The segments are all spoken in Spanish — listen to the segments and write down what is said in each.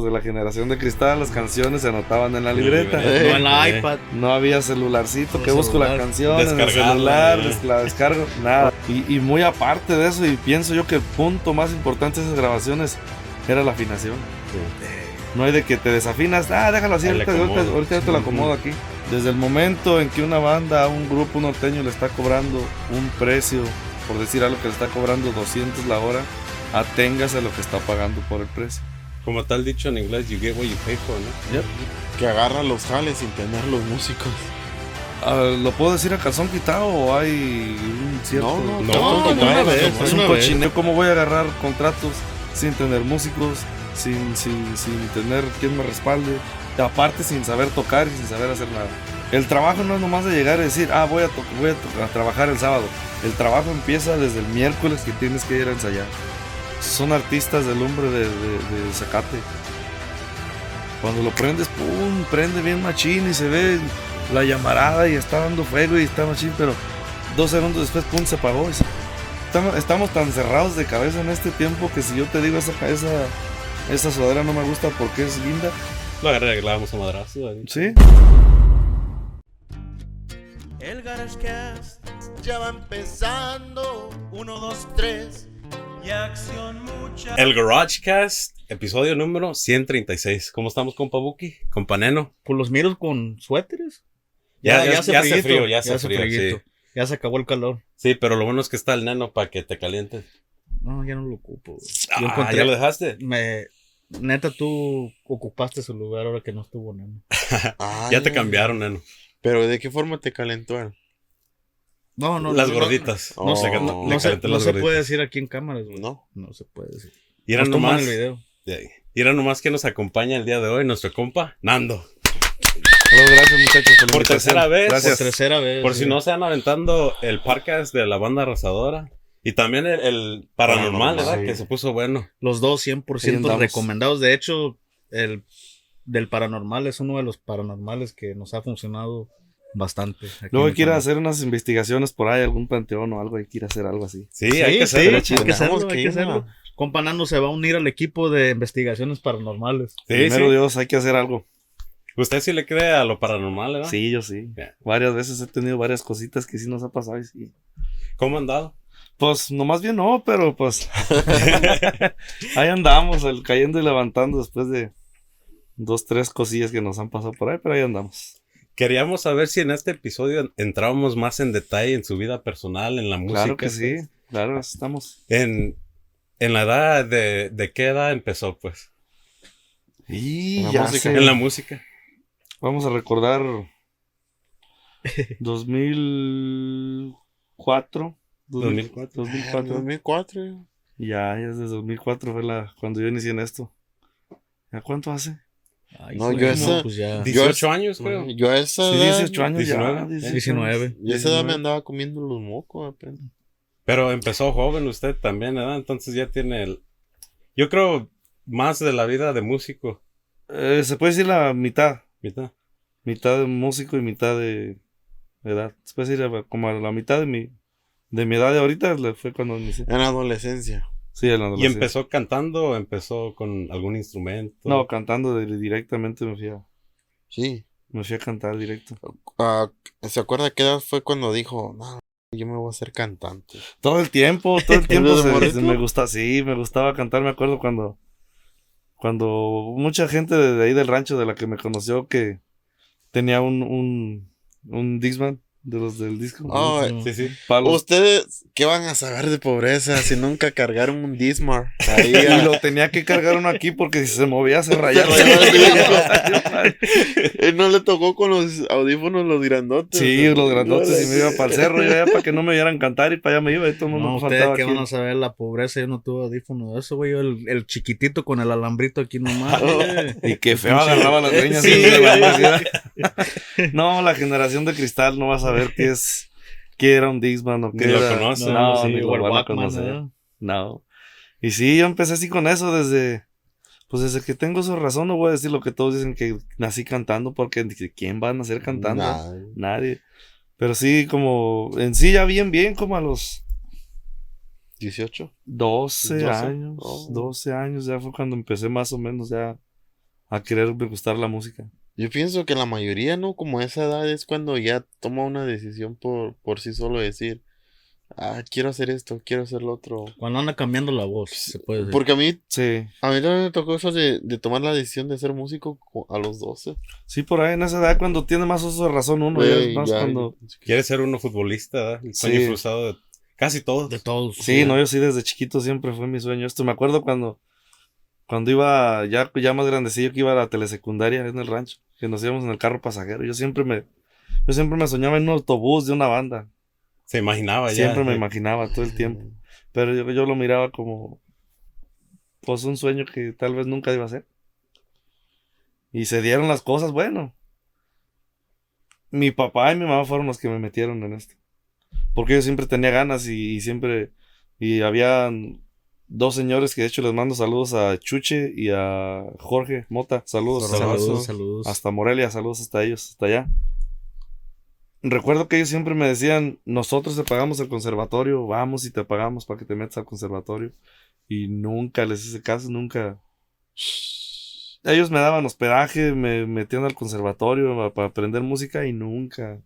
los de la generación de cristal, las canciones se anotaban en la libreta. No en la iPad. No había celularcito No que busco la celular. canción en el celular, eh. la descargo, nada. Y, y muy aparte de eso, y pienso yo que el punto más importante de esas grabaciones era la afinación. No hay de que te desafinas, ah, déjalo así, ahorita, ahorita, ahorita yo te lo acomodo aquí. Desde el momento en que una banda, un grupo norteño le está cobrando un precio, por decir algo que le está cobrando 200 la hora, aténgase a lo que está pagando por el precio. Como tal dicho en inglés, you get what you pay for, ¿no? Que agarra los jales sin tener los músicos. Ah, ¿Lo puedo decir a calzón quitado o hay un cierto.? No, no, No, no, no, vez, Es un cochineo. ¿Cómo voy a agarrar contratos sin tener músicos, sin, sin, sin tener quien me respalde? Y aparte, sin saber tocar y sin saber hacer nada. El trabajo no es nomás de llegar y decir, ah, voy a, to- voy a, a trabajar el sábado. El trabajo empieza desde el miércoles que tienes que ir a ensayar. Son artistas del hombre de, de, de Zacate. Cuando lo prendes, pum, prende bien machín y se ve la llamarada y está dando fuego y está machín, pero dos segundos después, pum, se apagó. y se- Estamos, estamos tan cerrados de cabeza en este tiempo que si yo te digo esa, esa, esa sudadera no me gusta porque es linda, Lo arreglamos a madrazo. ahí. ¿sí? El GarageCast ya va empezando. Uno, dos, tres. El GarageCast, episodio número 136. ¿Cómo estamos, compa Buki? Compa Neno. Pues los miros con suéteres. Ya- ya- hace ya hace frillito, frío, ya hace hace frío, sí. Ya se acabó el calor. Sí, pero lo bueno es que está el Neno para que te calientes. No, ya no lo ocupo. Yo Ah, encontré- ¿ya lo dejaste? me, neta, tú ocupaste su lugar ahora que no estuvo Neno. Ay, Ya te cambiaron, Neno. Pero ¿de qué forma te calentó él? No, no, las no, gorditas. no, No, se- Le- no, se, calenté no las se gorditas. puede decir aquí en cámaras, güey. No. No se puede decir. Y era nomás, el video. y era nomás que nos acompaña el día de hoy nuestro compa Nando. Hola, gracias muchachos por tercera vez. Gracias. Por tercera vez. Por si sí. no se van aventando el podcast de la banda arrasadora. Y también el, el paranormal, ¿verdad? sí. Que se puso bueno. Los dos Ahí 100% andamos. recomendados. De hecho, el del paranormal es uno de los paranormales que nos ha funcionado bastante. Luego hay que ir a hacer unas investigaciones por ahí, algún panteón o algo, hay que ir a hacer algo así. Sí, Sí, hay que sí, hacerlo, hay que hacerlo, hay que hacerlo. Compa Nando se va a unir al equipo de investigaciones paranormales. Sí, Primero sí. Dios, hay que hacer algo. Usted sí le cree a lo paranormal, ¿verdad? Sí, yo sí. Ya. Varias veces he tenido varias cositas que sí nos ha pasado y sí. ¿Cómo han dado? Pues nomás bien no, pero pues ahí andamos, el, cayendo y levantando después de dos, tres cosillas que nos han pasado por ahí, pero ahí andamos. Queríamos saber si en este episodio entrábamos más en detalle en su vida personal, en la música. Claro que sí, claro, estamos. En, en la edad de, de qué edad empezó, pues. Y La ya música. sé. En la música. Vamos a recordar 2004. 2004. 2004. 2004. Ya, ya desde 2004 fue la, cuando yo inicié en esto. ¿Ya cuánto hace? Ay, No, yo esa- pues ya. 18 años, creo. Yo a esa Sí, edad, 18 años ya. 19, 18 19. yo a esa edad me andaba comiendo los mocos apenas. Pero empezó joven usted también, ¿verdad? Entonces ya tiene el... Yo creo más de la vida de músico. Eh, se puede decir la mitad. ¿verdad? Mitad de músico y mitad de edad. Se puede decir como a la mitad de mi, de mi edad de ahorita le- fue cuando inicié. En adolescencia. Sí, ¿Y empezó cantando o empezó con algún instrumento? No, cantando de- directamente me fui, a, Sí. me fui a cantar directo. Ah, ¿Se acuerda qué edad fue cuando dijo, no, yo me voy a hacer cantante? Todo el tiempo, todo el tiempo ¿Desde se- se me gusta, sí, me gustaba cantar. Me acuerdo cuando, cuando mucha gente de, de ahí del rancho de la que me conoció que tenía un, un, un Dixman de los del disco. Ah, Sí, sí. palos. ¿Ustedes qué van a saber de pobreza si nunca cargaron un Dismar? Ahí, Y ah, lo tenía que cargar uno aquí porque si se movía se rayaba. Él no le tocó con los audífonos los grandotes. Sí, los grandotes y me iba para el cerro, yo allá para que no me vieran cantar y para allá me iba y todo el mundo No, me ustedes faltaba que van a saber la pobreza, yo no tuve audífono de eso, güey. Yo el, el chiquitito con el alambrito aquí nomás. güey. Y que feo agarraba las leñas. Sí, la no, la generación de cristal no va a saber qué es, qué era un Dixman o qué Ni lo era. conoce. No, sí, ni lo van a Walkman, conocer. ¿verdad? No. Y sí, yo empecé así con eso desde, pues desde que tengo su razón, no voy a decir lo que todos dicen que nací cantando, porque ¿quién va a nacer cantando? Nadie. Pero sí, como, en sí ya bien, bien, como a los 18. 12 12, años, oh. 12 años ya fue cuando empecé más o menos ya a querer gustar la música. Yo pienso que la mayoría, ¿no? Como a esa edad es cuando ya toma una decisión por, por sí solo decir, ah, quiero hacer esto, quiero hacer lo otro. Cuando anda cambiando la voz, se puede decir. Porque a mí, Sí, a mí también me tocó eso de, de tomar la decisión de ser músico co- a los 12. sí, por ahí en esa edad cuando tiene más uso de razón uno, ya es Güey, más ya- cuando... Quiere ser uno futbolista, ¿verdad? El sueño Sí. frustrado de casi todos. De todos. Sí, no, yo sí desde chiquito siempre fue mi sueño. Esto me acuerdo cuando, cuando iba ya, ya más grandecillo que iba a la telesecundaria en el rancho, que nos íbamos en el carro pasajero. Yo siempre me, yo siempre me soñaba en un autobús de una banda. Se imaginaba ya. Siempre me imaginaba todo el tiempo. Pero yo, yo lo miraba como, pues un sueño que tal vez nunca iba a ser. Y se dieron las cosas, bueno. Mi papá y mi mamá fueron los que me metieron en esto. Porque yo siempre tenía ganas y, y siempre, y habían dos señores que de hecho les mando saludos a Chuche y a Jorge Mota. Saludos. Saludos, saludos. saludos. Hasta Morelia, saludos hasta ellos, hasta allá. Recuerdo que ellos siempre me decían, nosotros te pagamos el conservatorio, vamos y te pagamos para que te metas al conservatorio. Y nunca les hice caso, nunca. Ellos me daban hospedaje, me metían al conservatorio pa- para aprender música y nunca,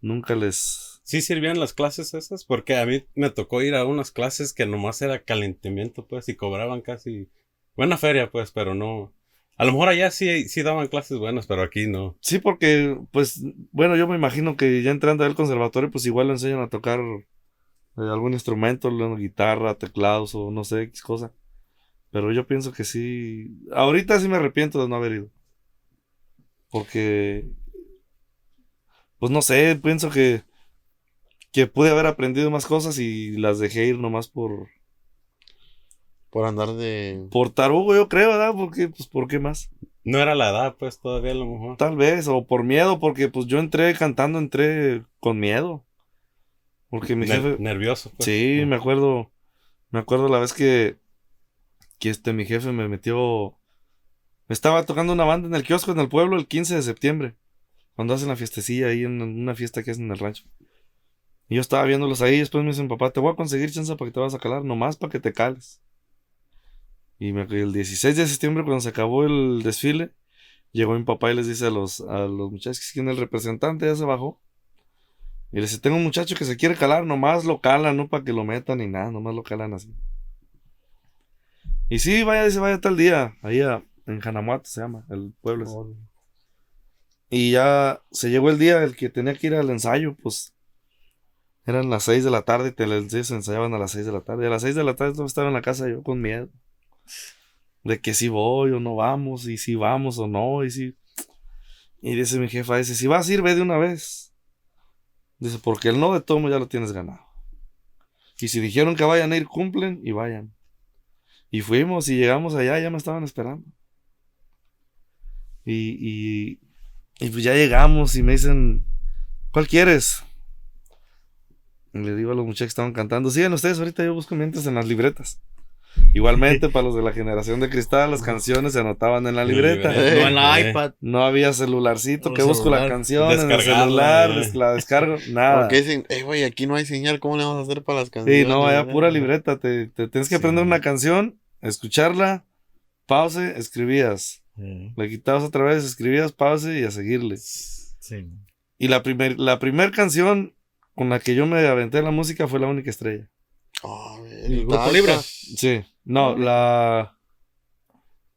nunca les... Sí sirvían las clases esas, porque a mí me tocó ir a unas clases que nomás era calentamiento, pues, y cobraban casi buena feria, pues, pero no. A lo mejor allá sí, sí daban clases buenas, pero aquí no. Sí, porque, pues, bueno, yo me imagino que ya entrando al conservatorio, pues igual le enseñan a tocar eh, algún instrumento, guitarra, teclados o no sé, cosa. Pero yo pienso que sí. Ahorita sí me arrepiento de no haber ido. Porque, pues no sé, pienso que, que pude haber aprendido más cosas y las dejé ir nomás por, Por andar de... por tarugo, yo creo, ¿verdad? Porque, pues, ¿por qué más? No era la edad, pues, todavía a lo mejor. Tal vez, o por miedo, porque pues yo entré cantando, entré con miedo. Porque mi Ner- jefe. nervioso, pues. Sí, me acuerdo. Me acuerdo la vez que. Que este, mi jefe me metió. Estaba tocando una banda en el kiosco en el pueblo el 15 de septiembre. Cuando hacen la fiestecilla ahí en una fiesta que hacen en el rancho. Y yo estaba viéndolos ahí. Después me dicen, papá, te voy a conseguir chance para que te vas a calar. Nomás para que te cales. Y me, el 16 de septiembre, cuando se acabó el desfile, llegó mi papá y les dice a los, a los muchachos que el representante ya se bajó. Y le dice, tengo un muchacho que se quiere calar, nomás lo calan, no para que lo metan ni nada, nomás lo calan así. Y sí, vaya, dice, vaya tal día, ahí a- en Janamuato se llama, el pueblo. Y ya se llegó el día, el que tenía que ir al ensayo, pues eran las 6 de la tarde, te les se ensayaban a las 6 de la tarde. Y a las 6 de la tarde estaba en la casa yo con miedo. De que si voy o no vamos, y si vamos o no, y si... Y dice mi jefa, dice, si vas a ir, ve de una vez. Dice, porque el no de tomo ya lo tienes ganado. Y si dijeron que vayan a ir, cumplen y vayan. Y fuimos y llegamos allá, ya me estaban esperando. Y, y, y pues ya llegamos y me dicen, ¿cuál quieres? Le digo a los muchachos que estaban cantando, sigan ustedes, ahorita yo busco mientras en las libretas. Igualmente, para los de la generación de cristal, las canciones se anotaban en la libreta. No en la Eh. iPad. No había celularcito que busco la canción en el celular, eh. la descargo, nada. Porque dicen, eh, güey, aquí no hay señal, ¿cómo le vamos a hacer para las canciones? Sí, no, allá eh?" pura libreta. Te, te tienes que Sí. aprender una canción, escucharla, pause, escribías. Le quitabas otra vez, escribías, pause y a seguirle. Sí. Y la primer, la primer canción con la que yo me aventé en la música fue La Única Estrella. Ah, güey, ¿El grupo libre? Sí. No, la...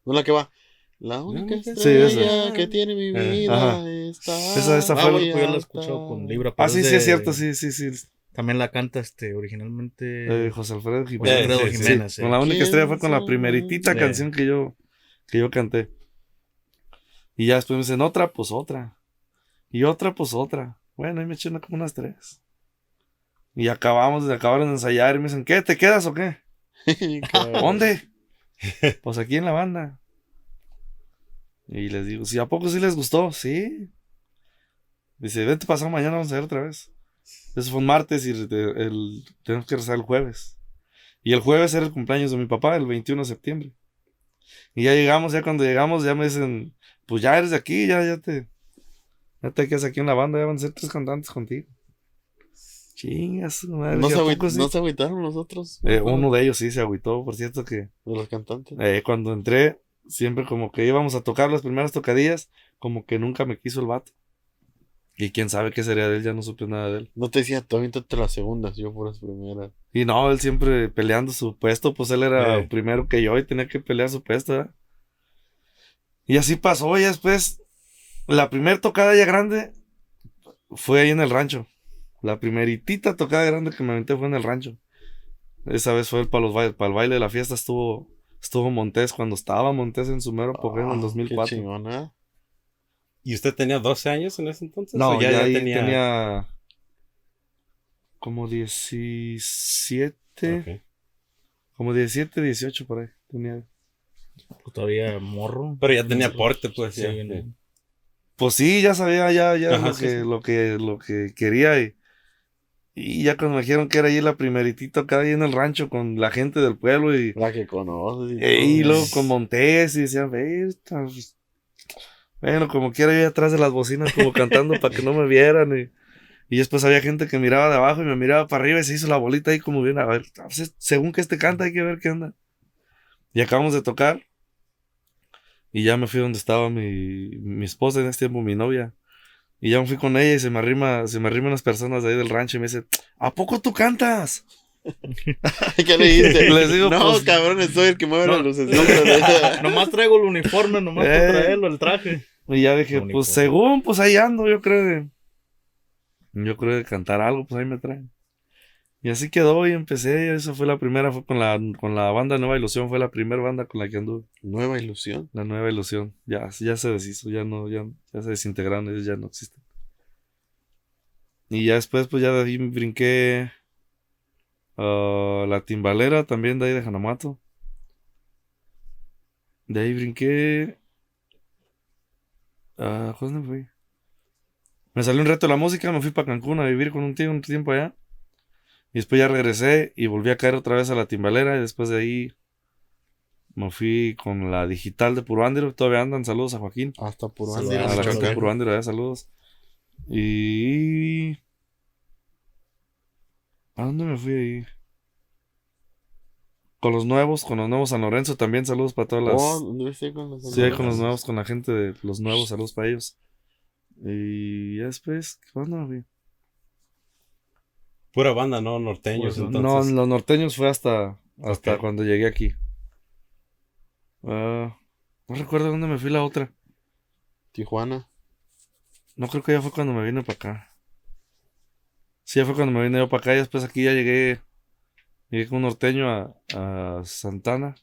No la que va. La única Sí, estrella esa. que tiene mi Eh, vida ajá. está. Esa- esa fue Ah, la- pues yo la he escuchado con Libra. Ah, sí, sí, de- es cierto, sí, sí, sí. También la canta este originalmente Eh, José Alfredo José Jiménez. Alfredo sí, sí. Jiménez. Sí, eh. con la única ¿Quién estrella fue con la primeritita canción que yo, que yo canté. Y ya después me dicen, otra, pues otra. Y otra, pues otra. Bueno, ahí me eché una como unas tres. Y acabamos, acabaron de ensayar y me dicen, ¿qué? ¿Te quedas o qué? ¿Dónde? pues aquí en la banda. Y les digo, ¿sí a poco sí les gustó? Sí. Dice, vente pasado mañana, vamos a ver otra vez. Eso fue un martes y el, el- tenemos que rezar el jueves. Y el jueves era el cumpleaños de mi papá, el 21 de septiembre. Y ya llegamos, ya cuando llegamos, ya me dicen, pues ya eres de aquí, ya, ya te, ya te quedas aquí en la banda, ya van a ser tres cantantes contigo. Chingas, madre. ¿No ¿y se, a agüi- poco sí? ¿No se agüitaron los otros? Eh, uno de ellos sí se agüitó, por cierto que De los cantantes. eh, cuando entré, siempre como que íbamos a tocar las primeras tocadillas, como que nunca me quiso el vato. Y quién sabe qué sería de él, ya no supe nada de él. No te decía, tú aviéntate las segundas, yo por las primeras. Y no, él siempre peleando su puesto, pues él era Eh. primero que yo y tenía que pelear su puesto, ¿verdad? Y así pasó, y después, la primer tocada ya grande fue ahí en el rancho. La primeritita tocada grande que me aventé fue en el rancho. Esa vez fue para, los baile, para el baile de la fiesta, estuvo, estuvo Montés cuando estaba Montés en su mero apogeo en el Ah, 2004. Qué chingona. ¿Y usted tenía 12 años en ese entonces? No, ¿O ya, ahí tenía... tenía... como 17, Ok. como 17, 18 por ahí. Tenía. Pues todavía morro. Pero ya tenía porte, pues. Sí, ya, sí. Pues sí, ya sabía ya, ya Ajá, lo, sí, que, sí. lo que lo que quería y, y ya cuando me dijeron que era ahí la primeritita acá ahí en el rancho con la gente del pueblo y, La que conoces. y e- y luego con Montés y decían, "Ve, esta, pues". bueno, como quiera yo atrás de las bocinas como cantando para que no me vieran y, y después había gente que miraba de abajo y me miraba para arriba y se hizo la bolita ahí como bien, a ver, según que este canta hay que ver qué onda. Y acabamos de tocar y ya me fui donde estaba mi, mi esposa en este tiempo, mi novia. Y ya me fui con ella y se me arrima, se me arriman unas personas de ahí del rancho y me dice, ¿a poco tú cantas? ¿Qué le? Les digo, no, pues- cabrón, soy el que mueve No, las. Nomás traigo el uniforme, nomás Eh. para traerlo, el traje. Y ya dije, pues según, pues ahí ando, yo creo de, yo creo de cantar algo, pues ahí me traen. Y así quedó y empecé, esa fue la primera, fue con la, con la banda Nueva Ilusión, fue la primera banda con la que anduve, Nueva ilusión. la Nueva Ilusión. Ya, ya se deshizo, ya no, ya, ya se desintegraron, ellos ya no existen. Y ya después, pues ya de ahí brinqué a la timbalera también de ahí de Hanamato. De ahí brinqué. Ah, ¿Cuándo fui? Me salió un reto de la música, me fui para Cancún a vivir con un tío un tiempo allá. Y después ya regresé y volví a caer otra vez a la timbalera. Y después de ahí me fui con la digital de Puro Andero. Todavía andan, saludos a Joaquín. Hasta por Saludos A la gente de Puro Andero, allá, saludos. Y. ¿A dónde me fui ahí? Con los nuevos, con los nuevos San Lorenzo también, saludos para todas las. Oh, ¿dónde estoy con los Sí, ahí con los nuevos, con la gente de los nuevos, saludos para ellos. Y ya después, ¿cuándo me fui? Pura banda, ¿no? Norteños, Pues, entonces. No, los norteños fue hasta, hasta cuando llegué aquí. Ah, no recuerdo dónde me fui la otra. Tijuana. No creo que ya fue cuando me vine para acá. Sí, ya fue cuando me vine yo para acá y después aquí ya llegué. Llegué con un norteño a, a Santana.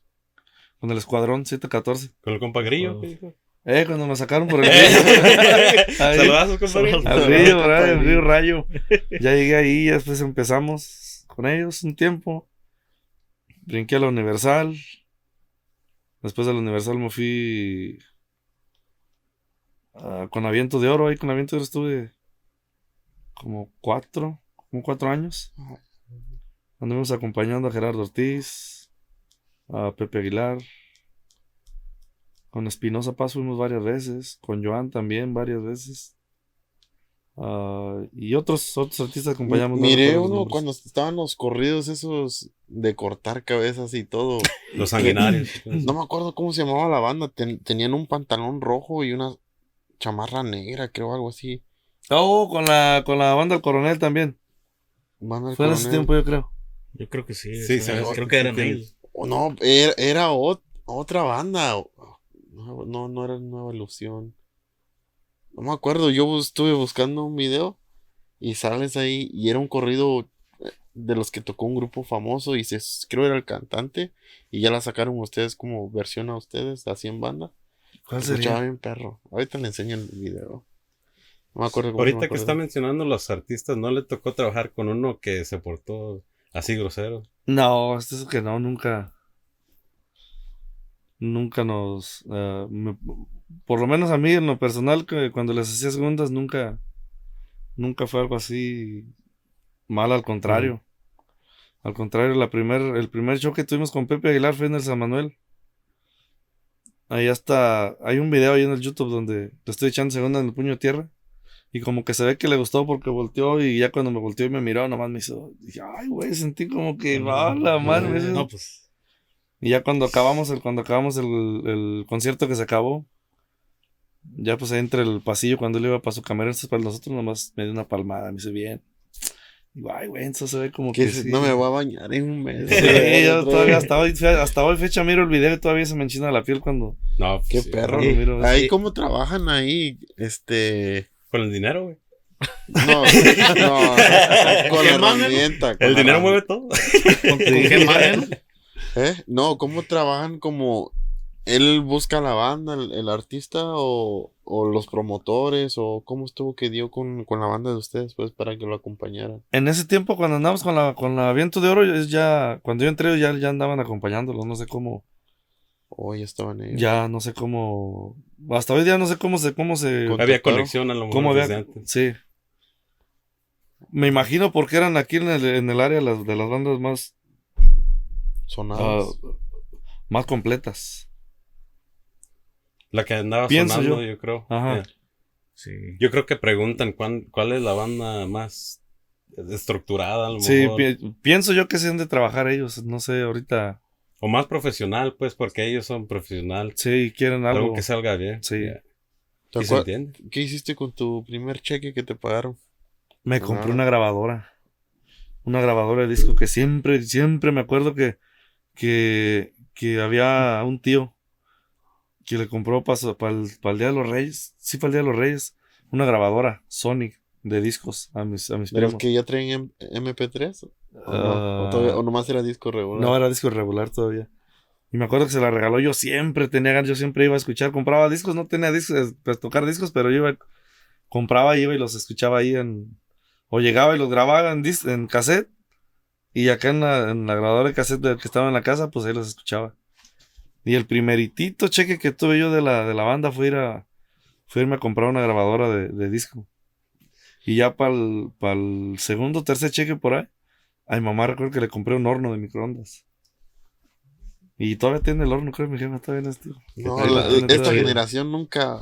Con el escuadrón 714. Con el compa Grillo. Oh. Eh, cuando me sacaron por el río. Saludazos, compa Grillo. Al río, ¿verdad? El río Rayo. Ya llegué ahí, ya después empezamos con ellos un tiempo. Brinqué a la Universal. Después de la Universal me fui con Aviento de Oro. Ahí con Aviento de Oro estuve como cuatro, como cuatro años. Anduvimos acompañando a Gerardo Ortiz, a Pepe Aguilar. Con Espinosa Paz fuimos varias veces. Con Joan también varias veces. Ah, y otros, otros artistas acompañamos. Miré uno nombres. cuando estaban los corridos esos de cortar cabezas y todo. Los sanguinarios. No me acuerdo cómo se llamaba la banda. ten- tenían un pantalón rojo y una chamarra negra, creo, algo así. Oh, con la, con la banda del coronel también. Banda del Fue en ese Coronel. tiempo, yo creo. Yo creo que sí. Sí, creo que eran ellos. O no, era, era ot- otra banda. No, no, no era Nueva Ilusión. No me acuerdo. Yo estuve buscando un video y sales ahí y era un corrido eh, de los que tocó un grupo famoso y se, creo era el cantante y ya la sacaron ustedes como versión a ustedes, así en banda. ¿Cuál Se escuchaba sería? bien perro. Ahorita le enseño el video. No me acuerdo cómo Ahorita me que está mencionando los artistas, ¿no le tocó trabajar con uno que se portó así grosero? No, esto es que no, nunca. Nunca nos. me- por lo menos a mí, en lo personal, que cuando les hacía segundas, nunca. Nunca fue algo así mal, al contrario. Al contrario, la primer, el primer show que tuvimos con Pepe Aguilar fue en el San Manuel. Ahí hasta. Hay un video ahí en el YouTube donde le estoy echando segunda en el puño de tierra. Y como que se ve que le gustó porque volteó y ya cuando me volteó y me miró, nomás me hizo. Dije, ay, güey, sentí como que va la madre. No, pues. Y ya cuando acabamos el, cuando acabamos el, el concierto que se acabó, ya pues ahí entre el pasillo cuando él iba para su camerino, entonces para nosotros nomás me dio una palmada, me hizo bien. Digo, ay, güey, eso se ve como Que sí. no me voy a bañar en un mes. Sí, yo todavía hasta hoy, hasta hoy fecha miro el video y todavía se me enchina la piel cuando... No, pues Qué sí, perro. miro Ahí, sí. ¿cómo trabajan ahí? Este. Con el dinero, güey. No, no, con la herramienta. con El la dinero herramienta. mueve todo. ¿Con, con qué mano? ¿Eh? No, ¿cómo trabajan como él busca la banda, el, el artista o, o los promotores o cómo estuvo que dio con, con la banda de ustedes pues para que lo acompañaran? En ese tiempo cuando andamos con la, con la Viento de Oro, es ya, cuando yo entré ya, ya andaban acompañándolo, no sé cómo, Oh, ya estaban ellos. ya no sé cómo, hasta hoy día no sé cómo se, cómo se, Había conexión a lo mejor cómo desde había, antes. sí. Me imagino porque eran aquí en el, en el área las, de las bandas más, ah, Sonados. más completas. La que andaba Pienso sonando, yo. yo, creo. Ajá. Eh, Sí. Yo creo que preguntan cuán- cuál es la banda más estructurada, a lo Sí, mejor. pi- pienso yo que se han de trabajar ellos, no sé, ahorita, O más profesional, pues, porque ellos son profesionales. sí, quieren Algo, algo. que salga bien. Sí. Ya. ¿Te Y se entiende. ¿Qué hiciste con tu primer cheque que te pagaron? Me compré Ah. una grabadora. Una grabadora de disco que siempre, siempre me acuerdo que, que, que había un tío que le compró para el, Día de los Reyes. Sí, para el Día de los Reyes. Una grabadora Sonic de discos a mis, a mis ¿De los primos. que ya traen M- MP3? ¿O, no? Ah. ¿O, todavía- o nomás era disco regular? No, era disco regular todavía. Y me acuerdo que se la regaló. Yo siempre tenía ganas, yo siempre iba a escuchar. Compraba discos, no tenía discos, pues tocar discos, pero yo iba, compraba, iba y los escuchaba ahí en. O llegaba y los grababa en, en cassette. Y acá en la, en la grabadora de cassette del que estaba en la casa, pues ahí los escuchaba. Y el primeritito cheque que tuve yo de la, de la banda fue ir a, fue irme a comprar una grabadora de, de disco. Y ya para el segundo, tercer cheque por ahí, a mi mamá recuerdo que le compré un horno de microondas. Y todavía tiene el horno, creo, mi jefa todavía no la- esta generación nunca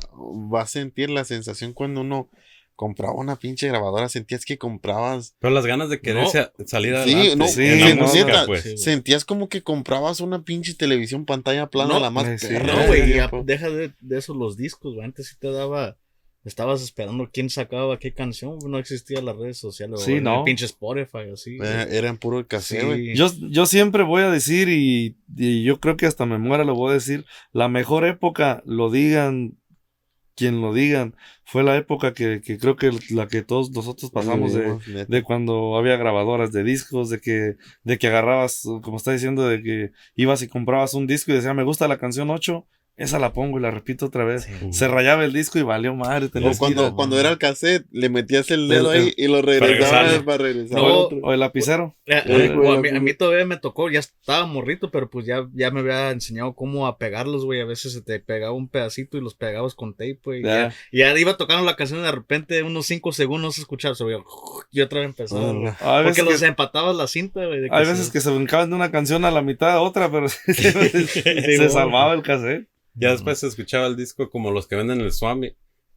va a sentir la sensación cuando uno compraba una pinche grabadora. Sentías que comprabas. Pero las ganas de querer No. sa- salir Sí, adelante. no, sí, en la no, música, neta, pues. sí. Sentías como que comprabas una pinche televisión pantalla plana, No, la más eh, sí. perra No, güey, ya deja de, de eso los discos, güey. Antes sí te daba. Estabas esperando quién sacaba qué canción, no existían las redes sociales. Sí, o el no. pinche Spotify, así. Eh, Era en puro cassette, güey. Yo, yo siempre voy a decir, y, y yo creo que hasta me muera lo voy a decir, la mejor época, lo digan quien lo digan, fue la época que, que creo que la que todos nosotros pasamos de, de cuando había grabadoras de discos, de que, de que agarrabas, como está diciendo, de que ibas y comprabas un disco y decía, me gusta la canción 8, esa la pongo y la repito otra vez. Sí. Se rayaba el disco y valió madre. O cuando, cuando era el cassette, le metías el dedo El- ahí y lo regresabas regresarle. para regresar. No, otro. o el lapicero. Eh, Eh, güey, a, mí, a mí todavía me tocó, ya estaba morrito, pero pues ya, ya me había enseñado cómo a pegarlos, güey. A veces se te pegaba un pedacito y los pegabas con tape, güey. y Ya. Ya, y ya iba tocando la canción y de repente unos 5 segundos no se escuchaba, se veía, y otra vez empezaba. güey. Hay Porque los que, empatabas la cinta, güey. hay se- veces que se brincaban de una canción a la mitad a otra, pero se, güey. salvaba el cassette. Ya después se escuchaba el disco como los que venden el Swami,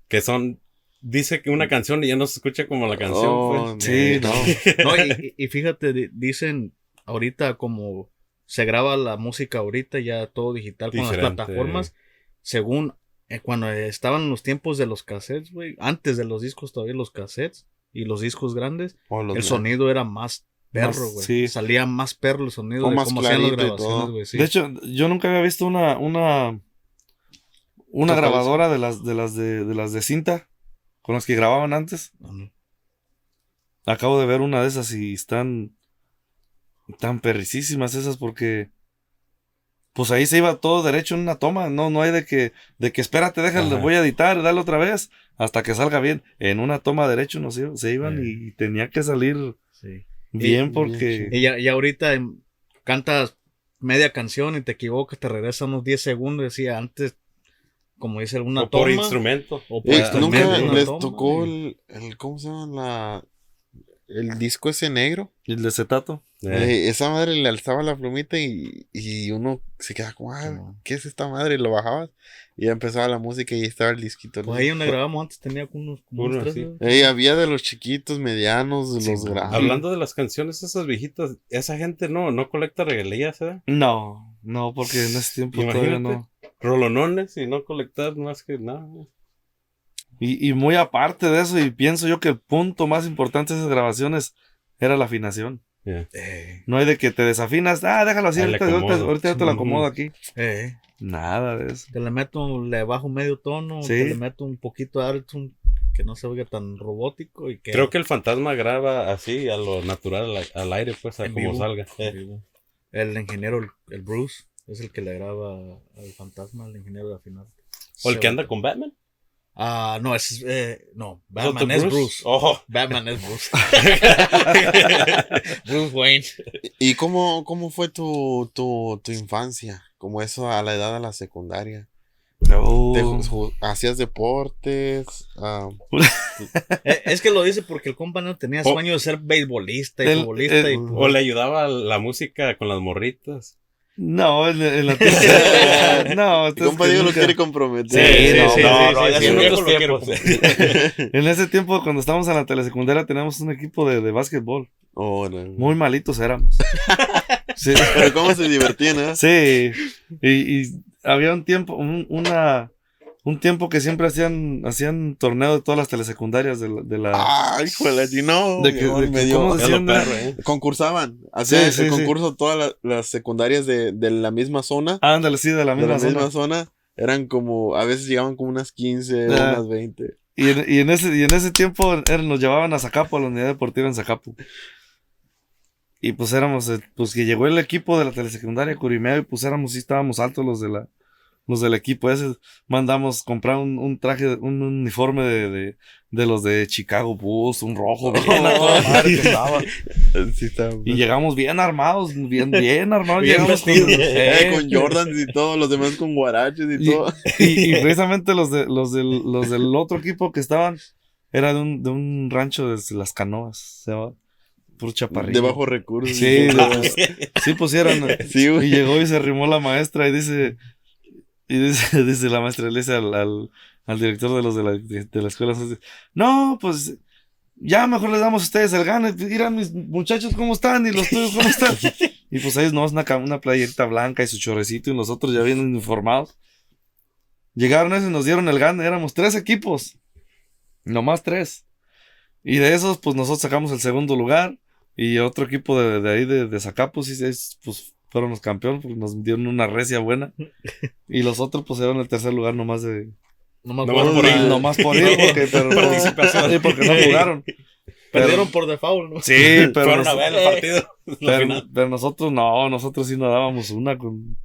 que son. Dice que una canción y ya no se escucha como la canción. Oh, pues. Sí, no. No, y, fíjate, di- dicen ahorita como se graba la música ahorita ya todo digital con las plataformas, según eh, cuando estaban los tiempos de los cassettes, güey, antes de los discos todavía los cassettes y los discos grandes, los el sonido era más perro, güey. sí. Salía más perro el sonido O de más cómo hacían las grabaciones, güey. sí. De hecho, yo nunca había visto una, una, una grabadora de las, de las de, de las de cinta con las que grababan antes. Acabo de ver una de esas y están tan perricísimas esas porque pues ahí se iba todo derecho en una toma, no, no hay de que, de que espérate, déjale, voy a editar, dale otra vez, hasta que salga bien. En una toma derecho no se, se iban y tenía que salir Sí. bien porque Y ya, y ahorita cantas media canción y te equivocas, te regresa unos 10 segundos, decía antes, como dice alguna o por toma. instrumento. o por Eh, instrumento, Nunca les toma, tocó el, el. ¿Cómo se llama? La, el disco ese negro. el de cetato. Eh, Eh, esa madre le alzaba la plumita y, y uno se quedaba como, ah, No. ¿qué es esta madre? Y lo bajabas y ya empezaba la música y estaba el disquito. Pues ahí donde grabamos antes tenía unos, como unos Uno, tres. Ey, había de los chiquitos, medianos, de Sí, los grandes. Hablando de las canciones esas viejitas, esa gente no, no colecta regalías, ¿eh? No, No, porque en ese tiempo todavía Imagínate. no. Rolonones y no colectar más que nada. Y, y muy aparte de eso, y pienso yo que el punto más importante de esas grabaciones era la afinación. Eh, No hay de que te desafinas, ah, déjalo así, ahorita, ahorita, ahorita yo te lo Ujú. acomodo aquí. eh. Nada de eso. Te le meto, le bajo medio tono, Sí. te le meto un poquito de que no se oiga tan robótico y que Creo que el fantasma graba así, a lo natural, al, al aire, pues, a En como vivo. salga. Eh, el ingeniero, el, el Bruce, es el que le graba al fantasma, el ingeniero de afinar. O el que anda con Batman. Ah, no, es, eh, no, ¿Es otro Batman es Bruce. Oh, Batman es Bruce. Bruce Wayne. ¿Y cómo, cómo fue tu, tu, tu infancia? Como eso a la edad de la secundaria. Oh. ¿Te ju- ju- ¿Hacías deportes? Ah, Eh, es que lo dice porque el compa no tenía sueño de ser beisbolista y El- futbolista. el- y, o le ayudaba la música con las morritas. No, en, en la tienda- No, el entonces compa que Diego lo nunca- quiere comprometer. Sí, no, sí, no, sí, no, sí, otros tiempos. En ese tiempo, cuando estábamos en la telesecundaria, teníamos un equipo de, de básquetbol. Muy malitos éramos. Sí, Pero cómo se divertían, ¿eh? sí. Y, y había un tiempo, un, una, un tiempo que siempre hacían, hacían torneo de todas las telesecundarias de la. De la Ay, hijo de. De que- de que- me dio- ¿cómo decían? perro, ¿eh? Concursaban. Hacían Sí, sí, el sí. concurso todas la- las secundarias de, de la misma zona. Ándale, sí, de la de misma la zona. misma zona. Eran como, a veces llegaban como unas 15, Ah. unas 20. Y en, y en ese, y en ese tiempo era- nos llevaban a Zacapo, a la unidad deportiva en Zacapo. Y pues éramos, eh, pues que llegó el equipo de la telesecundaria Curimeo y pues éramos, sí estábamos altos los de la, los del equipo ese. Mandamos comprar un, un traje, un uniforme de, de, de los de Chicago Bulls, un rojo, bien que estaba. Sí, Y llegamos bien armados, bien, bien armados. Bien llegamos con- vestidos. Eh, Eh, con Jordans y todo, los demás con guaraches y, Y- todo. y, y precisamente los, de, los, del, los del otro equipo que estaban era de un, de un rancho de las canoas. Se llama puro chaparrillo. De bajo recursos. Sí, de-. Sí pusieron. Sí, Y llegó y se arrimó la maestra y dice. Y dice, dice la maestra, le dice al, al, al director de los de la, de, de la escuela. No, pues. Ya mejor les damos a ustedes el gane. Mira mis muchachos cómo están y los tuyos cómo están. Y pues ellos no, una, ca- una playerita blanca y su chorecito y nosotros ya bien uniformados. Llegaron esos y nos dieron el gane. Éramos tres equipos. Nomás tres. Y de esos, pues nosotros sacamos el segundo lugar. Y otro equipo de, de ahí, de, de Zacapos, es, pues fueron los campeones, porque nos dieron una recia buena. Y los otros, pues, eran el tercer lugar nomás de. No me Nomás acuerdo. por ir. Nomás por ir, porque, pero, Participación. sí, porque no jugaron. Perdieron por default, ¿no? Sí, pero, Fueron a ver el partido. pero, nosotros no, nosotros sí nos dábamos una con,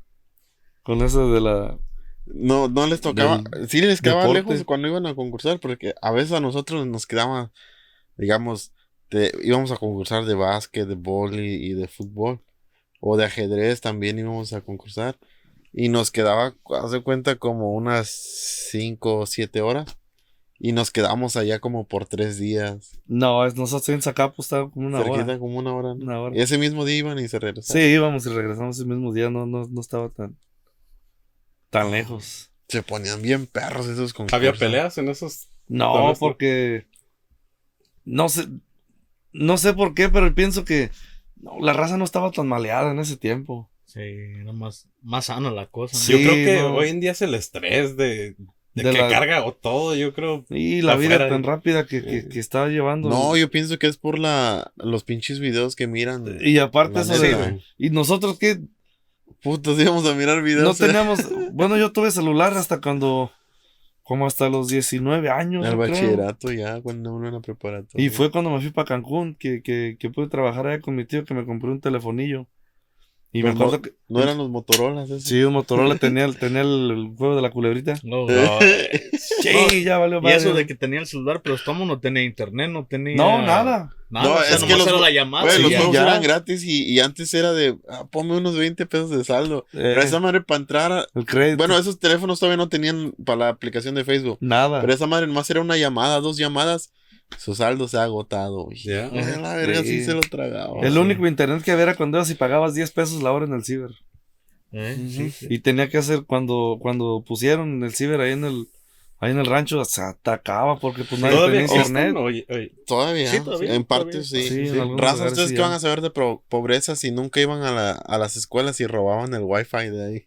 con eso de la. No, no les tocaba. Del Sí les quedaba deporte. lejos cuando iban a concursar, porque a veces a nosotros nos quedaba, digamos, de- íbamos a concursar de básquet, de vóley y de fútbol. O de ajedrez también íbamos a concursar. Y nos quedaba, haz de cuenta, como unas 5 o 7 horas. Y nos quedamos allá como por tres días. No, es, nosotros en Zacapo estaba como una cerquita, hora. como una hora. ¿no? Una hora. Y ese mismo día iban y se Sí, regresaban. íbamos y regresamos ese mismo día, no, no, no estaba tan, tan lejos. Se ponían bien perros esos concursos. Había peleas en esos. No, porque no sé, no sé por qué, pero pienso que no, la raza no estaba tan maleada en ese tiempo. Sí, era más, más sana la cosa. ¿no? Sí, yo creo que no. hoy en día es el estrés de, de, De que la- carga o todo, yo creo. Y la vida tan rápida que, que, que estaba llevando. No, yo pienso que es por la los pinches videos que miran. Y aparte eso de, y nosotros que Putos íbamos a mirar videos. no eh. teníamos, bueno, yo tuve celular hasta cuando, como hasta los 19 años. Al yo creo. bachillerato ya, cuando uno en la preparatoria. Y fue cuando me fui para Cancún, que, que, que pude trabajar allá con mi tío, que me compré un telefonillo. Y me acuerdo que, No eran los Motorolas esos. sí, un Motorola tenía, el- tenía el, el juego de la culebrita. No, No, Sí, ya valió Y eso de que tenía el celular, pero Tomo no tenía internet, no tenía. No, nada. Nada, No, o sea, es que nomás los- era la llamada. Los ya. juegos ya. eran gratis y, y antes era de, ah, ponme unos 20 pesos de saldo. Eh, Pero esa madre para entrar, a- el crédito. bueno, esos teléfonos todavía no tenían para la aplicación de Facebook. nada. Pero esa madre nomás era una llamada, dos llamadas, su saldo se ha agotado. Ay, la verga sí, Sí. se lo tragaba. el sí. único internet que había era cuando ibas y pagabas 10 pesos la hora en el ciber. Eh, sí, sí. Y tenía que hacer cuando, cuando pusieron el ciber ahí en el, Ahí en el rancho se atacaba porque pues nadie ¿Todavía tenía internet. Oye, oye, Todavía, Sí, todavía, en parte todavía. sí. Raza, ¿ustedes sí qué van a saber de pobreza si nunca iban a, la- a las escuelas y robaban el wifi de ahí?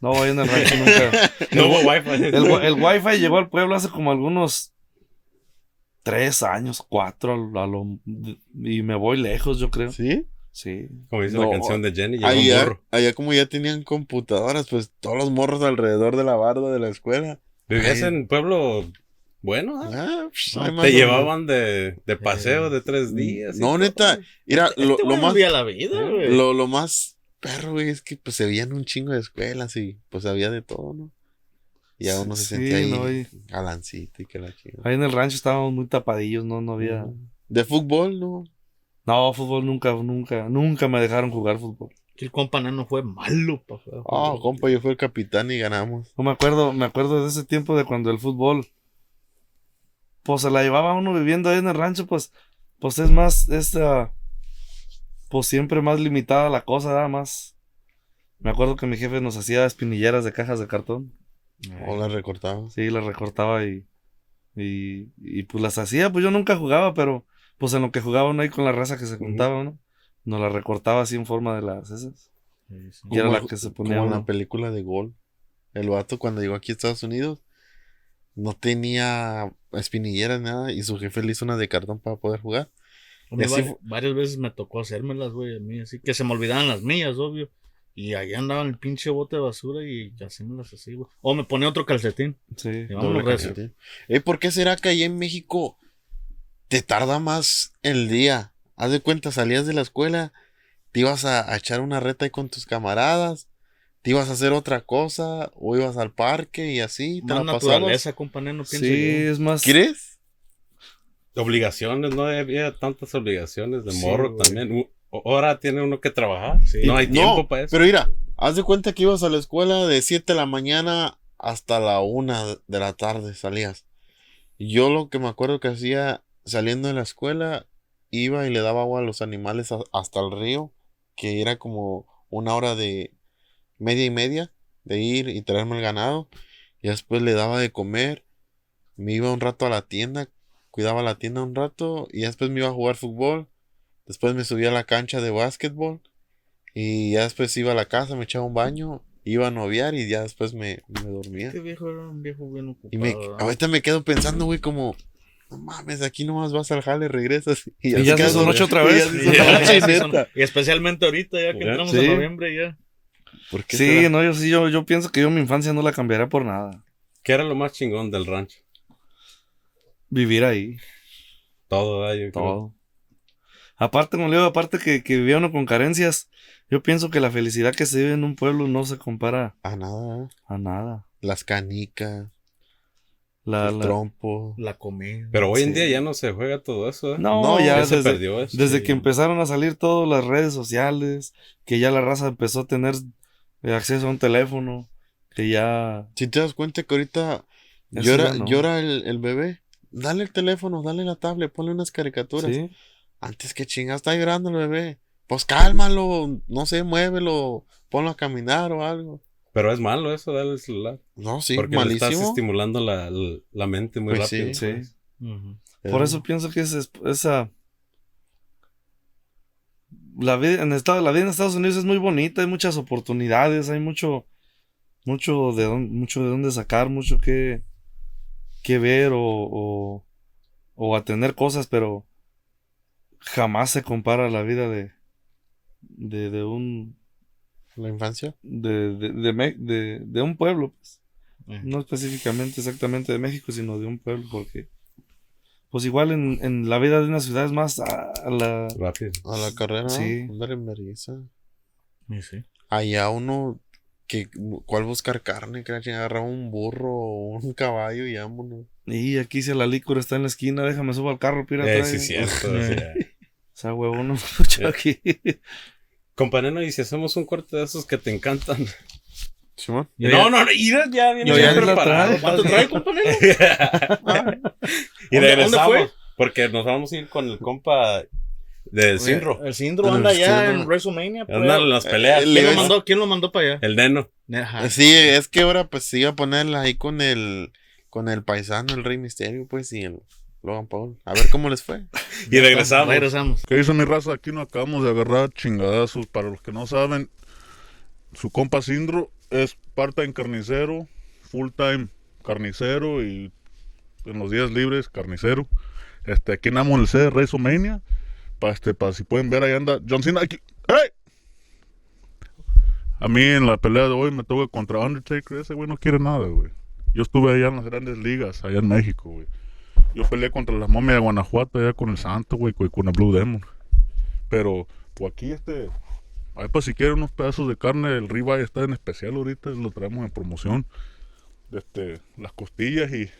No, ahí en el rancho nunca. no hubo wifi. El, wi- el wifi llegó al pueblo hace como algunos tres años, cuatro, a lo- y me voy lejos, yo creo. ¿Sí? Sí. Como dice No, la canción de Jenny, Allá, allá como ya tenían computadoras, pues todos los morros alrededor de la barda de la escuela. Vivías Ay. en pueblo bueno, ¿ah? Ah, pues, No, Te llevaban de, de paseo de tres días. No, neta, mira, lo, Este lo güey más, vivía la vida, güey. lo, lo más perro, güey, es que pues se veían un chingo de escuelas y pues había de todo, ¿no? Y ya uno se Sí, sentía ahí no, y- galancito y que la chingada. Ahí en el rancho estábamos muy tapadillos, no, no había. De fútbol, ¿no? No, fútbol nunca, nunca, nunca me dejaron jugar fútbol. Que el compa no fue malo, pa. jugar Ah, fútbol. compa, yo fui el capitán y ganamos. No me acuerdo, me acuerdo de ese tiempo de cuando el fútbol, pues se la llevaba uno viviendo ahí en el rancho, pues, pues es más, esta, pues siempre más limitada la cosa, nada más. Me acuerdo que mi jefe nos hacía espinilleras de cajas de cartón. O la recortamos. Sí, las recortaba y, y, y pues las hacía, pues yo nunca jugaba, pero pues en lo que jugaba uno ahí con la raza que se juntaba, ¿no? Nos la recortaba así en forma de las esas. Sí, sí. Y era la que se ponía Como en la película de Gol. El vato cuando llegó aquí a Estados Unidos no tenía espinilleras, nada, y su jefe le hizo una de cartón para poder jugar. Así vari- varias veces me tocó hacérmelas, güey, a mí, así que se me olvidaban las mías, obvio. Y ahí andaba en el pinche bote de basura y así, güey. O me ponía otro calcetín. Sí. Y vámonos calcetín. Eh, ¿Por qué será que allá en México te tarda más el día? Haz de cuenta, salías de la escuela, te ibas a, a echar una reta ahí con tus camaradas, te ibas a hacer otra cosa, o ibas al parque y así, te Más la naturaleza, compa, no pienso Sí, yo. es más. ¿Quieres? Obligaciones, no había tantas obligaciones de Sí, morro güey. también. Ahora tiene uno que trabajar. Sí. No hay No, tiempo para eso. Pero mira, haz de cuenta que ibas a la escuela de 7 de la mañana hasta la 1 de la tarde salías. Yo lo que me acuerdo que hacía saliendo de la escuela, iba y le daba agua a los animales a- hasta el río, que era como una hora de media y media de ir y traerme el ganado. Y después le daba de comer, me iba un rato a la tienda, cuidaba la tienda un rato y después me iba a jugar fútbol. Después me subía a la cancha de básquetbol. Y ya después iba a la casa, me echaba un baño, iba a noviar y ya después me, me dormía. Este viejo era un viejo bien ocupado. Y me, ¿verdad? ahorita me quedo pensando, güey, como, no mames, aquí nomás vas al jale, regresas. Y, Y así ya se ocho otra Y vez. ya Y ya, y especialmente ahorita, ya que Ya. entramos Sí. en noviembre, ya. ¿Por qué Sí, será? no, yo sí, yo, yo pienso que yo mi infancia no la cambiaría por nada. ¿Qué era lo más chingón del rancho? Vivir ahí, Todo, ¿verdad? Yo creo. Aparte, como le digo, aparte que, que vivía uno con carencias, yo pienso que la felicidad que se vive en un pueblo no se compara A nada, ¿eh? a nada. Las canicas, La, el la- trompo. La comida. Pero hoy en Sí. día ya no se juega todo eso. ¿eh? No, No, ya ya se desde, perdió eso. desde sí. que empezaron a salir todas las redes sociales, que ya la raza empezó a tener eh, acceso a un teléfono, que ya... Si te das cuenta que ahorita llora, no. llora el, el bebé, dale el teléfono, dale la tablet, ponle unas caricaturas. Sí, Antes que chingas, está llorando el bebé. Pues cálmalo, no sé, muévelo, ponlo a caminar o algo. Pero es malo eso, darle el celular. No, sí, porque le estás estimulando la, la- la mente muy Pues sí. rápido. sí. pues. Ujú. Por Eh, eso pienso que es, es- esa... La vida, en Estados, la vida en Estados Unidos es muy bonita, hay muchas oportunidades, hay mucho, mucho de dónde, mucho de dónde sacar, mucho que, que ver o, o, o a tener cosas, pero jamás se compara la vida de, de, de un, La infancia. de, de, de, Me- de- de un pueblo, pues. Eh. No específicamente exactamente de México, sino de un pueblo, porque pues igual en, en la vida de una ciudad es más a, a la... Rápido. A la carrera, Sí. andar en vergüenza. Sí, sí. Allá uno que cuál buscar carne, que la chingada, agarraba un burro o un caballo y vámonos. Y aquí si la licor está en la esquina, déjame subo al carro, pira, Eh, sí, cierto. o sea. Huevo, no mucho aquí. Compañero, y si hacemos un corte de esos que te encantan. Simón. No, no, no, Ira ya viene Yo bien preparado. traigo. ¿Cuánto trae, compañero? y ¿Dónde- regresamos. dónde fue? Porque nos vamos a ir con el compa del Cinro. El Sindro anda allá Sindro. en WrestleMania. pues. Andan en las peleas. Eh, ¿Quién le lo, mandó? ¿Quién lo mandó para allá? El neno. Ajá. Sí, es que ahora pues se iba a ponerla ahí con el con el paisano, el Rey Misterio, pues, y el Logan Paul. A ver cómo les fue. Y regresamos. Regresamos. ¿Qué dice mi raza? Aquí nos acabamos de agarrar chingadazos. Para los que no saben, su compa Sindro es part-time carnicero, full-time carnicero y en los días libres carnicero. Este, aquí andamos en el C de WrestleMania. Para este, para si pueden ver, ahí anda John Cena. Aquí. ¡Hey! A mí en la pelea de hoy me toca contra Undertaker. Ese güey no quiere nada, güey. Yo estuve allá en las grandes ligas, allá en México, güey. Yo peleé contra la momia de Guanajuato, allá con el Santo, güey, con el Blue Demon. Pero, pues aquí este. Ahí para si quieren unos pedazos de carne, el ribeye está en especial ahorita, lo traemos en promoción. Este, las costillas y,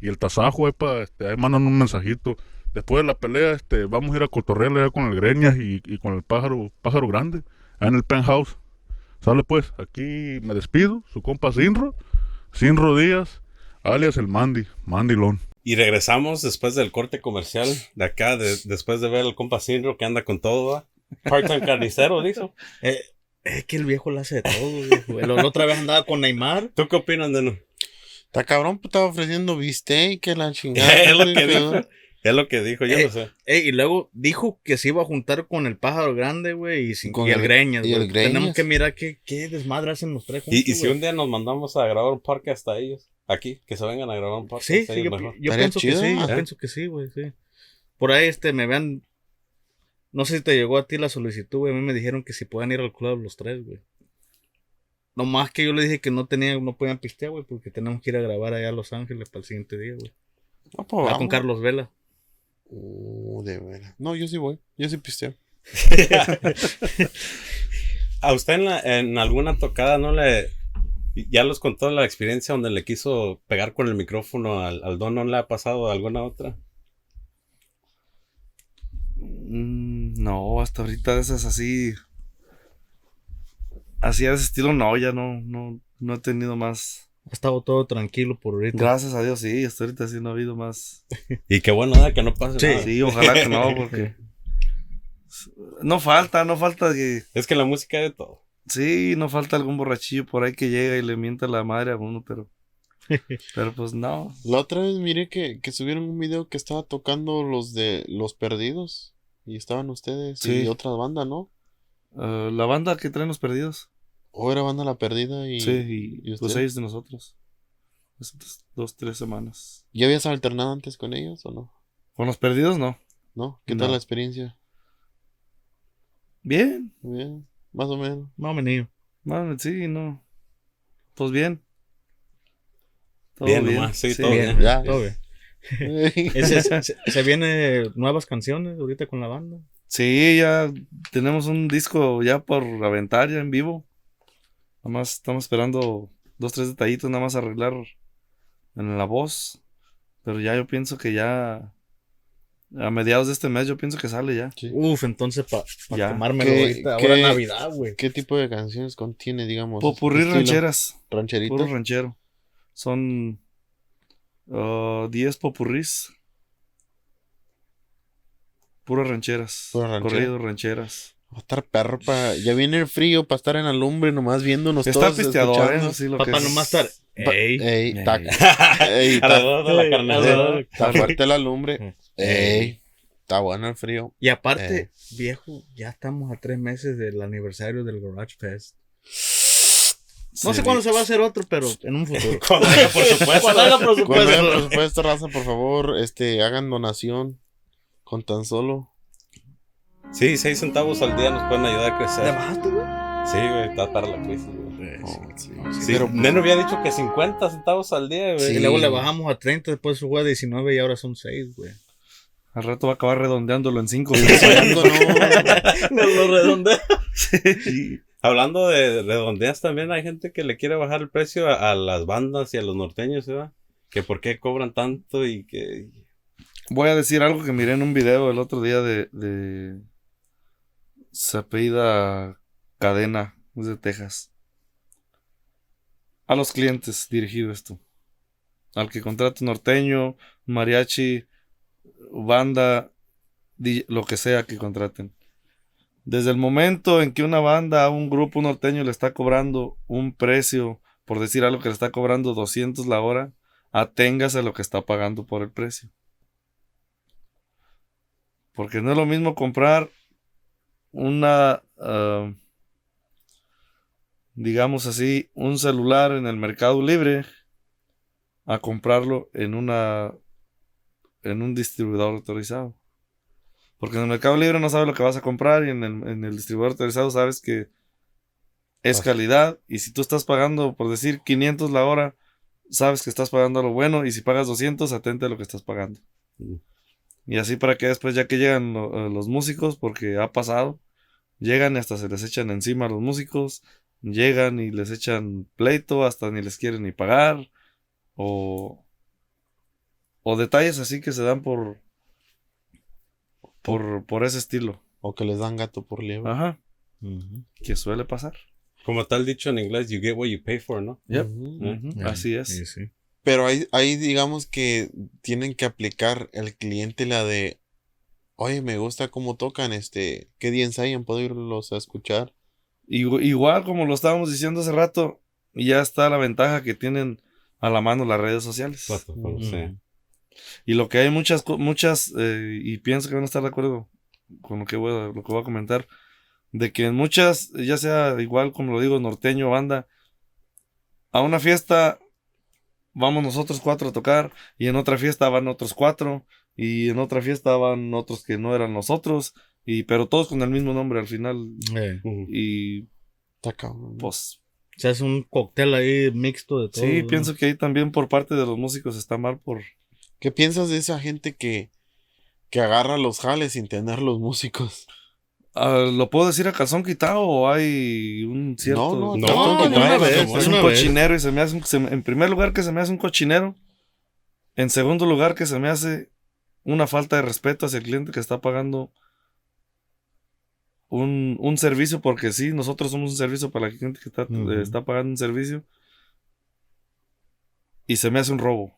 y el tasajo, ahí para, este, ahí mandan un mensajito. Después de la pelea, este, vamos a ir a cotorrear con el Greñas y, y con el pájaro, pájaro grande, en el penthouse. Sale pues, aquí me despido, su compa Sinro, Sinro Díaz, alias el Mandy, Mandilón. Y regresamos después del corte comercial de acá, de- después de ver al compa Sindro que anda con todo. Part-time carnicero, dijo. Eh, es que el viejo lo hace de todo, viejo. La otra vez andaba con Neymar. ¿Tú qué opinas de no? Está cabrón, pues, estaba ofreciendo bistec, que la chingada. Es lo que- dijo. Es lo que dijo, yo Eh, no sé. Ey, y luego dijo que se iba a juntar con el pájaro grande, güey, y, sin- Con y el, el- Greñas, y el. Tenemos que mirar qué, qué desmadre hacen los tres juntos, Y, y si un día nos mandamos a grabar un podcast a ellos, aquí, que se vengan a grabar un podcast Sí, sí, ellos yo, mejor. yo pienso chido, que sí, yo ¿eh? pienso que sí, güey, sí. Por ahí, este, me vean, no sé si te llegó a ti la solicitud, güey, a mí me dijeron que si puedan ir al club los tres, güey. No más que yo le dije que no tenían, no podían pistear, güey, porque tenemos que ir a grabar allá a Los Ángeles para el siguiente día, güey. No, pues, Ah, con Carlos Vela. Uh, de veras. No, yo sí voy. Yo sí pisteo. ¿A usted en, la- en alguna tocada no le... Ya los contó la experiencia donde le quiso pegar con el micrófono al, al don, ¿no le ha pasado alguna otra? Mm, no, hasta ahorita de esas así. Así de ese estilo, no, ya no, no, no he tenido más. Ha estado todo tranquilo por ahorita. Gracias a Dios, sí, hasta ahorita sí no ha habido más. Y qué bueno, ¿verdad? Que no pase Sí. nada. Sí, ojalá que no, porque. No falta, no falta que. Es que la música es de todo. Sí, no falta algún borrachillo por ahí que llega y le mienta la madre a uno, pero. Pero pues no. La otra vez miré que, que subieron un video que estaba tocando los de Los Perdidos. Y estaban ustedes Sí. y otra banda, ¿no? Eh, la banda que traen los perdidos. O era banda La Perdida y... sí, y, ¿y pues ellos de nosotros. Esas Dos, tres semanas. ¿Ya habías alternado antes con ellos o no? Con los perdidos, no. ¿No? ¿Qué tal la experiencia? Bien. Bien, más o menos. Más o menos. Bueno, sí, no. Pues bien. Todo Bien nomás, sí, todo Bien, bien. Ya. todo bien. Se, se viene nuevas canciones ahorita con la banda. Sí, ya tenemos un disco ya por aventar ya en vivo. Nada más estamos esperando dos, tres detallitos nada más arreglar en la voz. Pero ya yo pienso que ya a mediados de este mes yo pienso que sale ya. Sí. Uf, entonces para Ya. tomármelo ¿Qué- ahorita, ahora Navidad, güey. ¿Qué tipo de canciones contiene, digamos? Popurrí rancheras, ¿Rancherito? puro ranchero. Son ah, 10 popurrís. Puras rancheras. Pura ranchera. Corridos rancheras. Va a estar perro para... Ya viene el frío para estar en la lumbre nomás viéndonos Está todos pisteador, ¿eh? escuchando. Así lo que Papá es. nomás estar. Pa- Ey, Ey, Ey. está, ey, Alrededor de la está fuerte la lumbre. Ey, está bueno el frío. Y aparte, Eh. viejo, ya estamos a tres meses del aniversario del Garage Fest. No Sí. sé cuándo se va a hacer otro, pero en un futuro. Cuando haya, por supuesto. Cuando haga por Cuando haya supuesto. presupuesto, raza, por favor, este, hagan donación con tan solo. Sí, seis centavos al día nos pueden ayudar a ¿Le crecer. bajaste, güey? Sí, güey, está para la crisis, güey. Oh, sí, Sí, pero Neno había dicho que 50 centavos al día, güey. Y Sí. luego le bajamos a 30, después fue a 19 y ahora son 6, güey. Al rato va a acabar redondeándolo en 5. Soñando, no. No lo redondea. sí. Hablando de redondeas también, hay gente que le quiere bajar el precio a, a las bandas y a los norteños, ¿verdad? Que por qué cobran tanto y que... Voy a decir algo que miré en un video el otro día de. de se apellida Cadena, es de Texas. A los clientes dirigido esto. Al que contrate norteño, mariachi, banda, lo que sea que contraten. Desde el momento en que una banda un grupo norteño le está cobrando un precio, por decir algo que le está cobrando 200 la hora, aténgase a lo que está pagando por el precio. Porque no es lo mismo comprar una, ah, digamos así, un celular en el mercado libre a comprarlo en una en un distribuidor autorizado. Porque en el mercado libre no sabes lo que vas a comprar y en el, en el distribuidor autorizado sabes que es calidad y si tú estás pagando, por decir, 500 la hora, sabes que estás pagando lo bueno y si pagas 200, atente a lo que estás pagando. Y así para que después ya que llegan lo- eh, los músicos, porque ha pasado, llegan y hasta se les echan encima a los músicos, llegan y les echan pleito, hasta ni les quieren ni pagar, o, o detalles así que se dan por, por, por ese estilo. O que les dan gato por liebre. Ajá, que suele pasar. Como tal dicho en inglés, you get what you pay for, ¿no? Yep. Así es. Sí, sí. Pero ahí, ahí digamos que tienen que aplicar el cliente la de, oye, me gusta cómo tocan, este, ¿qué día ensayan? ¿Puedo irlos a escuchar? Igu- Igual como lo estábamos diciendo hace rato, ya está la ventaja que tienen a la mano las redes sociales. Plataforma, sí. Y lo que hay muchas, muchas, eh, y pienso que van a estar de acuerdo con lo que voy a, lo que voy a comentar, de que en muchas, ya sea igual como lo digo, norteño, banda, a una fiesta vamos nosotros cuatro a tocar, y en otra fiesta van otros cuatro, y en otra fiesta van otros que no eran nosotros, y pero todos con el mismo nombre al final, Eh, y Está cabrón. pues se hace un cóctel ahí mixto de todo. Sí, ¿no? pienso que ahí también por parte de los músicos está mal por... ¿Qué piensas de esa gente que, que agarra los jales sin tener los músicos? Ah, ¿Lo puedo decir a calzón quitado o hay un cierto... No, no, No, no, vez, es una un vez. cochinero y se me hace un- se en primer lugar que se me hace un cochinero. En segundo lugar que se me hace una falta de respeto hacia el cliente que está pagando un, un servicio, porque sí, nosotros somos un servicio para la gente que está, eh, está pagando un servicio. Y se me hace un robo.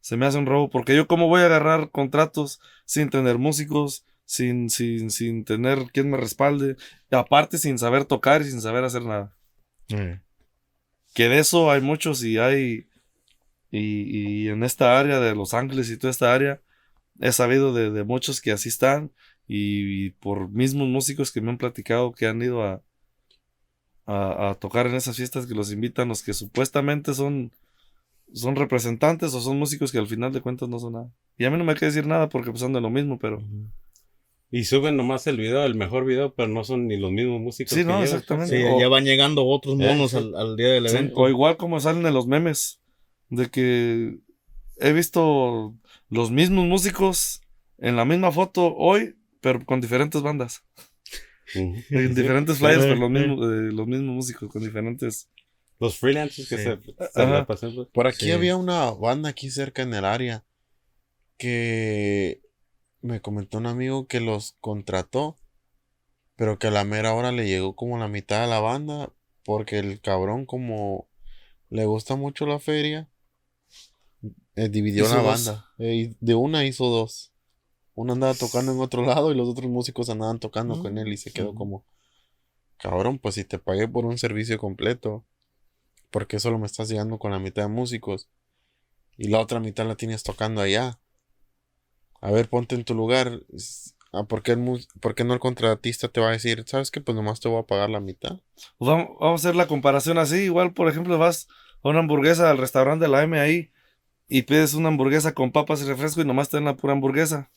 Se me hace un robo, porque yo cómo voy a agarrar contratos sin tener músicos, sin, sin, sin tener quien me respalde, y aparte sin saber tocar y sin saber hacer nada. Que de eso hay muchos y hay, y, y en esta área de Los Ángeles y toda esta área, he sabido de, de muchos que así están, y, y por mismos músicos que me han platicado que han ido a, a, a tocar en esas fiestas que los invitan, los que supuestamente son son representantes o son músicos que al final de cuentas no son nada. Y a mí no me hay que decir nada porque pues son de lo mismo, pero... Y suben nomás el video, el mejor video, pero no son ni los mismos músicos. Sí, que no, llevan. exactamente. Sí, O- ya van llegando otros Eh, monos al, al día del sí, evento. o igual como salen en los memes, de que he visto los mismos músicos en la misma foto hoy, pero con diferentes bandas. Diferentes flyers, Sí, pero los sí. mismos, eh, los mismos músicos con diferentes... Los freelancers que Sí. se, se la pasan, pues. Por aquí Sí. había una banda aquí cerca en el área que me comentó un amigo que los contrató, pero que a la mera hora le llegó como la mitad de la banda, porque el cabrón como le gusta mucho la feria, eh, dividió Hizo la banda. Eh, de una hizo dos. Una andaba tocando en otro lado y los otros músicos andaban tocando con él y se quedó Mm. como, cabrón, pues si te pagué por un servicio completo, ¿por qué solo me estás llegando con la mitad de músicos? Y la otra mitad la tienes tocando allá. A ver, ponte en tu lugar. Ah, ¿Por qué, el por qué no el contratista te va a decir, sabes que pues nomás te voy a pagar la mitad? Pues vamos, vamos a hacer la comparación así. Igual, por ejemplo, vas a una hamburguesa al restaurante de la M ahí y pides una hamburguesa con papas y refresco y nomás te dan la pura hamburguesa.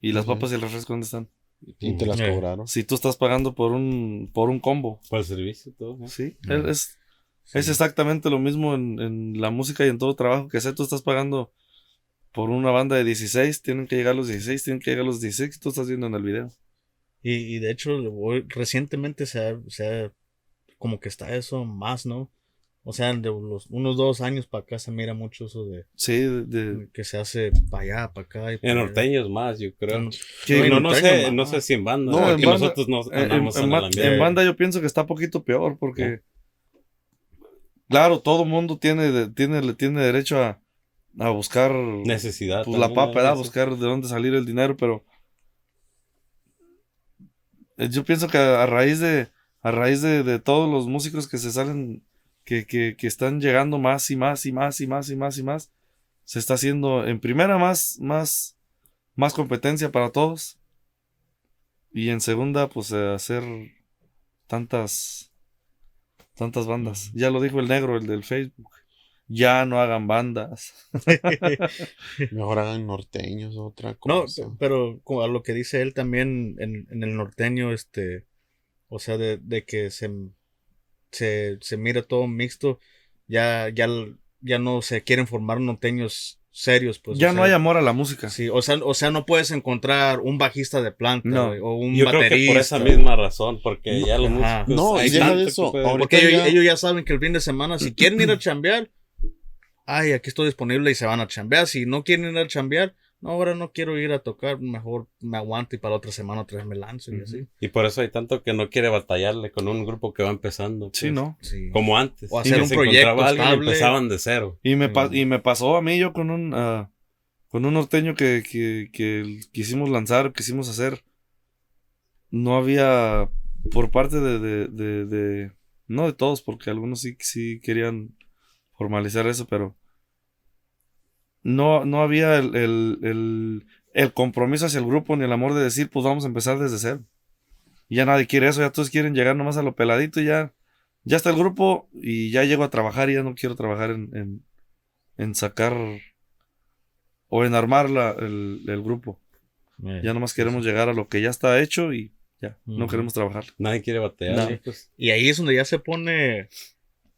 ¿Y las papas y el refresco dónde están? Y te las Eh. cobraron. Si tú estás pagando por un, por un combo. Para el servicio, todo. Sí, es, exactamente lo mismo en, en la música y en todo trabajo que sea. Tú estás pagando por una banda de 16, tienen que llegar los 16, tienen que llegar los 16 que tú estás viendo en el video. Y, y de hecho, hoy- recientemente se ha, se ha- como que está eso más, ¿no? O sea, de los, unos dos años para acá se mira mucho eso de Sí, de, de- que se hace para allá, para acá. y En para allá. norteños más, yo creo. En- Sí, no, en sé, no sé si en banda. No, en banda- nosotros no en, andamos en en, en banda yo pienso que está poquito peor porque, claro, todo mundo tiene, tiene, tiene derecho a, a buscar Necesidad. pues, la papa, ¿verdad? eso. buscar de dónde salir el dinero, pero eh, yo pienso que a, a raíz de a raíz de, de todos los músicos que se salen que, que, que están llegando más y más y más y más y más y más. Se está haciendo en primera más, más, más competencia para todos. Y en segunda, pues eh, hacer tantas, tantas bandas. Ya lo dijo el negro, el del Facebook. Ya no hagan bandas. Mejor hagan norteños, otra No, cosa. pero como a lo que dice él también en, en el norteño, este, o sea, de, de que se, se, se mira todo mixto, ya, ya, ya no se quieren formar norteños serios, pues. ya no sea, hay amor a la música. Sí, o sea, o sea, no puedes encontrar un bajista de planta, No. o un Yo creo baterista. que por esa misma razón, porque ya los Ajá. músicos. No, hay deja tanto de eso, Porque ellos ya- ellos ya saben que el fin de semana, si quieren ir a chambear, ay, aquí estoy disponible y se van a chambear. Si no quieren ir a chambear, no, ahora no quiero ir a tocar, mejor me aguanto y para la otra semana otra vez me lanzo y así. Y por eso hay tanto que no quiere batallarle con un grupo que va empezando. Sí, pues. ¿no? Sí. Como antes. O hacer un se proyecto estable. empezaban de cero. Y me, pa- Sí. y me pasó a mí yo con un, ah, con un norteño que, que, que quisimos lanzar, quisimos hacer. No había por parte de, de, de, de- no de todos, porque algunos sí, sí querían formalizar eso, pero no, no había el, el, el, el compromiso hacia el grupo ni el amor de decir, pues vamos a empezar desde cero. Y ya nadie quiere eso, ya todos quieren llegar nomás a lo peladito y ya, ya está el grupo y ya llego a trabajar y ya no quiero trabajar en, en, en sacar o en armar la- el, el grupo. Eh, Ya nomás queremos llegar a lo que ya está hecho y ya, no queremos trabajar. Nadie quiere batallar. No. ¿sí? Pues, Y ahí es donde ya se pone,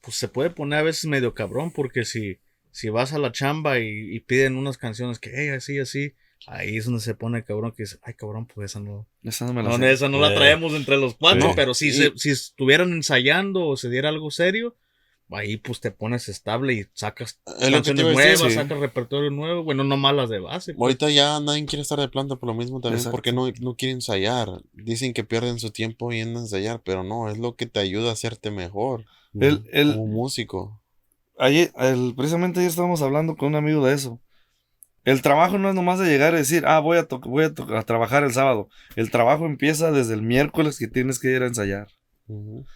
pues se puede poner a veces medio cabrón, porque si, si vas a la chamba y, y piden unas canciones que, hey, así, así, ahí es donde se pone cabrón, que dice, ay, cabrón, pues esa no, Esa no me la no, esa no la Eh, traemos entre los cuatro, sí. pero si, se- si estuvieran ensayando o se diera algo serio, ahí pues te pones estable y sacas Es canciones nuevas, decir. sí. sacas repertorio nuevo, bueno, no malas de base. pues. Ahorita ya nadie quiere estar de planta por lo mismo también, Exacto. porque no, no quieren ensayar. Dicen que pierden su tiempo yendo a ensayar, pero no, es lo que te ayuda a hacerte mejor El, el, como músico. Ayer, el- precisamente ayer estábamos hablando con un amigo de eso. El trabajo no es nomás de llegar y decir, ah, voy a, voy a, trabajar el sábado. El trabajo empieza desde el miércoles que tienes que ir a ensayar.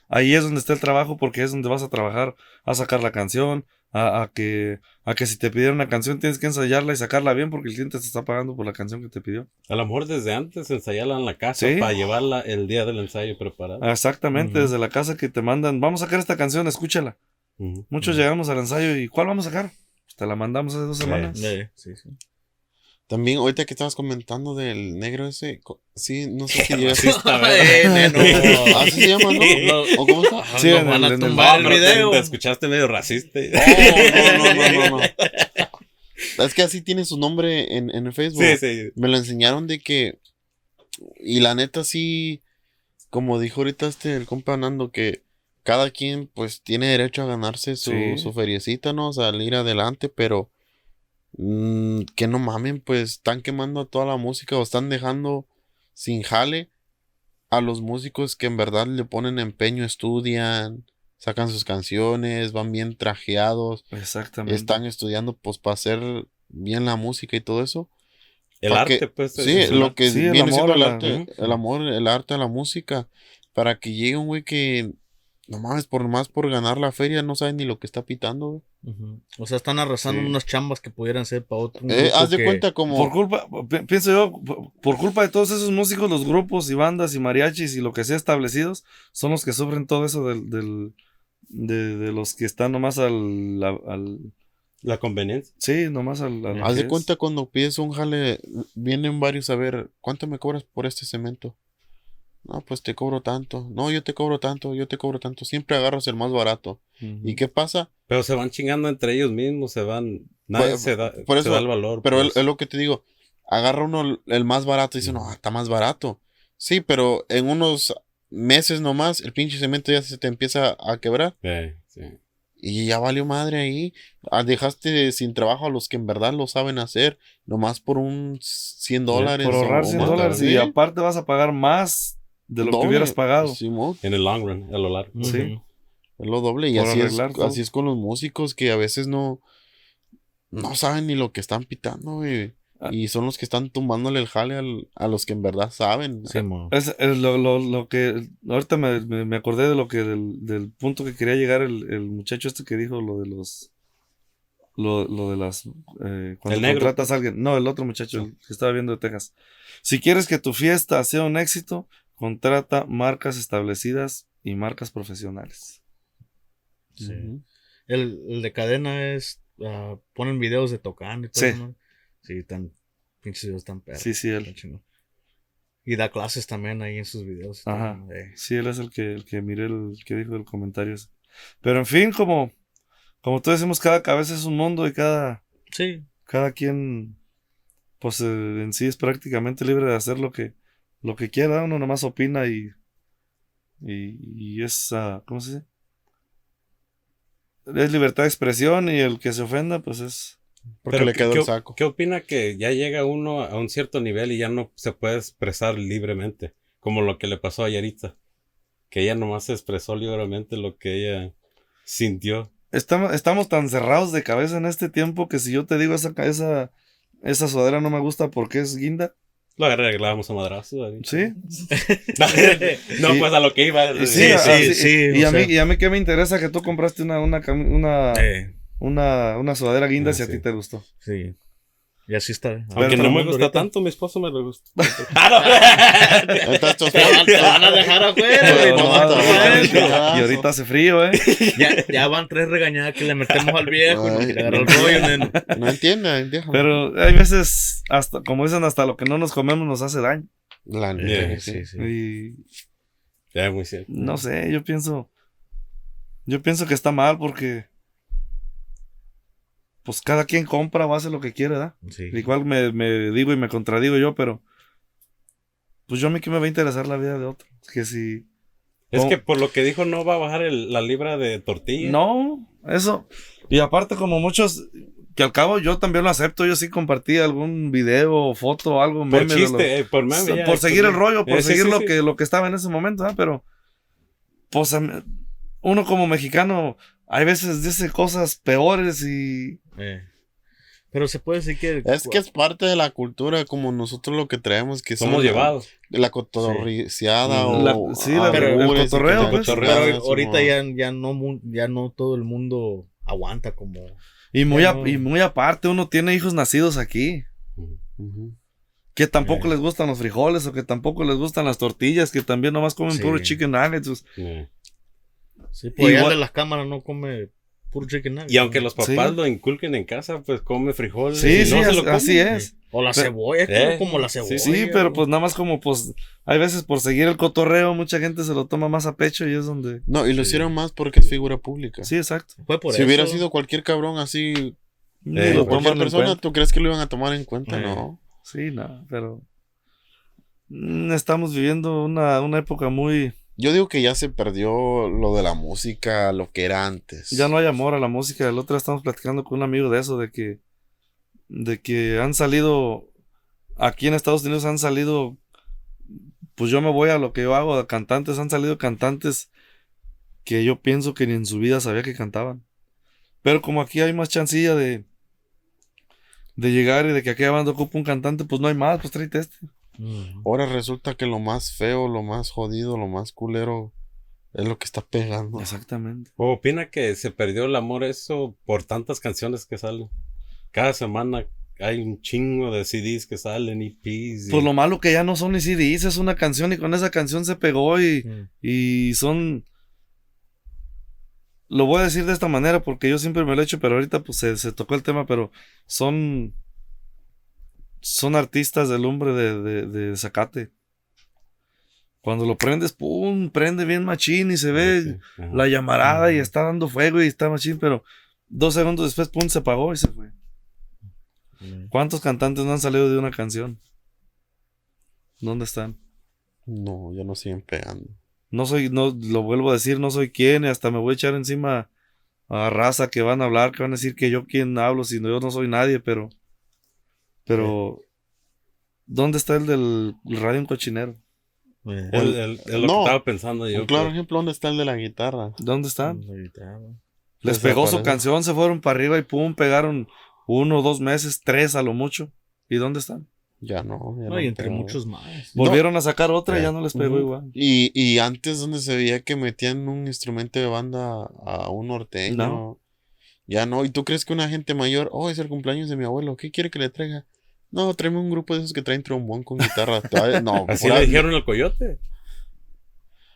Ahí es donde está el trabajo porque es donde vas a trabajar, a sacar la canción, a, a que, a que si te pidieron una canción tienes que ensayarla y sacarla bien porque el cliente te está pagando por la canción que te pidió. A lo mejor desde antes ensayarla en la casa Sí. para llevarla el día del ensayo preparada. Exactamente, Ujú. desde la casa que te mandan, vamos a sacar esta canción, escúchala. Muchos llegamos al ensayo y ¿cuál vamos a sacar? Pues te la mandamos hace dos semanas. Sí, sí. También, ahorita que estabas comentando del negro ese, sí, no sé si. Eh, neno. Así se llama, ¿no? ¿O cómo está? Ah, Sí, en van el- a tumbar el No, te- video. Te, escuchaste medio racista. No, no, no, no, no. Es que así tiene su nombre en, en el Facebook. Sí, sí. Me lo enseñaron de que. Y la neta, sí. Como dijo ahorita este, el compa Nando, que cada quien, pues, tiene derecho a ganarse su, Sí. su feriecita, ¿no? Salir adelante, pero. mm, que no mamen, pues, están quemando toda la música o están dejando sin jale a los músicos que en verdad le ponen empeño, estudian, sacan sus canciones, van bien trajeados, Exactamente. están estudiando, pues, para hacer bien la música y todo eso. El arte, que- pues. Sí, es- lo que Sí, el viene siendo amor el a la- arte, el amor, el arte a la música, para que llegue un güey que no mames, por más por ganar la feria no sabe ni lo que está pitando, güey. O sea, están arrasando Sí. unas chambas que pudieran ser para otro. Eh, haz de que- cuenta como Por culpa, pi- pienso yo, por- por culpa de todos esos músicos, los grupos y bandas y mariachis y lo que sea establecidos, son los que sufren todo eso del, del- de, de los que están nomás al, al- La conveniencia. sí, nomás al, al haz de cuenta cuando pides un jale, vienen varios a ver, ¿cuánto me cobras por este cemento? No, pues te cobro tanto. No, yo te cobro tanto, yo te cobro tanto. Siempre agarras el más barato. ¿Y qué pasa? Pero se van chingando entre ellos mismos, se van. Nadie Por- se, da, por se da el valor. Pero pues. es es lo que te digo. Agarra uno el- más barato y dice, no, está más barato. Sí, pero en unos meses nomás, el pinche cemento ya se te empieza a quebrar. Eh, sí. Y ya valió madre ahí. Ah, Dejaste sin trabajo a los que en verdad lo saben hacer, nomás por un 100 dólares. por ahorrar o 100 más, dólares ¿sí? y aparte vas a pagar más de lo Doble. que hubieras pagado. Simón, En el long run, a lo largo. Sí. es lo doble. Y Por así es, todo. así es con los músicos que a veces no, no saben ni lo que están pitando, güey. Y son los que están tumbándole el jale al- a los que en verdad saben. Sí, mo. Es, es lo, lo, lo que. Ahorita me, me, me acordé de lo que. Del, del punto que quería llegar el, el muchacho este que dijo lo de los. Lo, lo de las. eh, cuando El negro. contratas a alguien. No, el otro muchacho, el que estaba viendo de Texas. Si quieres que tu fiesta sea un éxito, contrata marcas establecidas y marcas profesionales. Sí. El, el de cadena es. ah, ponen videos de tocando y todo. Sí. ¿no? Sí, tan. Pinches videos tan perros. Sí, sí, él. Y da clases también ahí en sus videos. Ajá. Eh, Sí, él es el que, el que miré el que dijo el comentario. ese. Pero en fin, como. Como tú decimos, cada cabeza es un mundo y cada. Sí. cada quien pues eh, en sí es prácticamente libre de hacer lo que lo que quiera uno nomás opina y y, y es ah, ¿cómo se dice? es libertad de expresión y el que se ofenda pues es Porque Pero le ¿qué- quedó el saco. ¿Qué opina que ya llega uno a un cierto nivel y ya no se puede expresar libremente? Como lo que le pasó a Yarita. Que ella nomás expresó libremente lo que ella sintió. estamos, estamos tan cerrados de cabeza en este tiempo que si yo te digo esa esa esa sudadera no me gusta porque es guinda Lo arreglábamos a madrazo. ahí. sí no, Sí. pues a lo que iba. Sí, ah, sí, sí, y a mí y a mí qué me interesa que tú compraste una una una Eh, una, una sudadera guinda Ah, si a sí. ti te gustó sí. Y así está. Aunque Ahorita no me gusta tanto, mi esposo me lo gusta. Ahí está Te van, te van a dejar afuera, güey. No, no no, no, no, y ahorita hace frío eh ya, ya van tres regañadas que le metemos al viejo. y no Ay. agarrar el rollo. No entiende, déjame. Pero hay veces, hasta, como dicen, hasta lo que no nos comemos nos hace daño. La neta, Yeah, que sí. Sí, sí. Y Ya, muy cierto. no sé, yo pienso, yo pienso que está mal porque, pues cada quien compra o hace lo que quiere, ¿verdad? Sí. Igual me, me digo y me contradigo yo, pero, pues yo a mí que me va a interesar la vida de otro. Que si, Es que por lo que dijo, no va a bajar el- la libra de tortilla. no, eso. Y aparte como muchos, que al cabo yo también lo acepto, yo sí compartí algún video foto algo, Por meme de lo- chiste, eh, por meme. ya, por seguir el pues, rollo, por eh, seguir sí, lo sí. que lo que estaba en ese momento, ¿ah? pero pues uno como mexicano hay veces dice cosas peores y Eh. Pero se puede decir que. Es que es parte de la cultura, como nosotros lo que traemos, que Somos llevados. la cotorriciada o La- sí, la- el albures y cotorreo, pues. Pero cotorrean, ahorita ya, ya, no, ya no todo el mundo aguanta como. y muy Ya a- no. y muy aparte uno tiene hijos nacidos aquí que tampoco Eh. les gustan los frijoles o que tampoco les gustan las tortillas, que también nomás comen Sí. puro chicken nuggets. pues, Eh. Sí, pues allá de las cámaras no come puro chicken nugget. Y aunque los papás Sí. lo inculquen en casa, pues come frijoles. Sí, y sí, no se as- lo comen. así es. O la Pero- cebolla, es como, Eh, como la sí, cebolla. Sí, pero pues nada más como pues hay veces por seguir el cotorreo mucha gente se lo toma más a pecho y es donde No, y lo Sí. hicieron más porque es figura pública. Sí, exacto. Fue por si eso. hubiera sido cualquier cabrón así, Eh, lo cualquier persona. ¿tú crees que lo iban a tomar en cuenta? Eh. No. Sí, no, pero mm, estamos viviendo una, una época muy... Yo digo que ya se perdió lo de la música, lo que era antes. Ya no hay amor a la música. El otro día estamos platicando con un amigo de eso, de que, de que han salido, aquí en Estados Unidos han salido, pues yo me voy a lo que yo hago, a cantantes, han salido cantantes que yo pienso que ni en su vida sabía que cantaban. Pero como aquí hay más chancilla de, de llegar y de que aquella banda ocupa un cantante, pues no hay más, pues tráete este. Mm. Ahora resulta que lo más feo, lo más jodido, lo más culero es lo que está pegando. Exactamente. ¿O opina que se perdió el amor eso por tantas canciones que salen? Cada semana hay un chingo de CDs que salen, EPs. y- Pues lo malo que ya no son ni CDs, es una canción y con esa canción se pegó y, Mm. y son... Lo voy a decir de esta manera porque yo siempre me lo he hecho, pero ahorita pues se, se tocó el tema, pero son... Son artistas del lumbre de, de, de Zacate. Cuando lo prendes, pum, prende bien machín y se ve Sí, ajá. la llamarada y está dando fuego y está machín, pero dos segundos después, pum, se apagó y se fue. ¿Cuántos cantantes no han salido de una canción? ¿Dónde están? No, ya no siguen pegando. No soy, no, lo vuelvo a decir, no soy quien, y hasta me voy a echar encima a raza que van a hablar, que van a decir que yo quien hablo, si no, yo no soy nadie, pero, pero, ¿dónde está el del radio en cochinero? Eh, El- el- es lo No. que estaba pensando yo. Un claro pues. ejemplo, ¿dónde está el de la guitarra? ¿Dónde la guitarra. Les pegó su canción, se fueron para arriba y pum, pegaron uno, dos meses, tres a lo mucho. ¿Y dónde están? Ya no. ya No, y entre pegó. muchos más. No. Volvieron a sacar otra y Ya. ya no les pegó igual. Y, y antes donde se veía que metían un instrumento de banda a un norteño. No. Ya no. ¿Y tú crees que una gente mayor, oh, es el cumpleaños de mi abuelo, ¿qué quiere que le traiga? No, tráeme un grupo de esos que traen trombón con guitarra. No, Así le dijeron al coyote.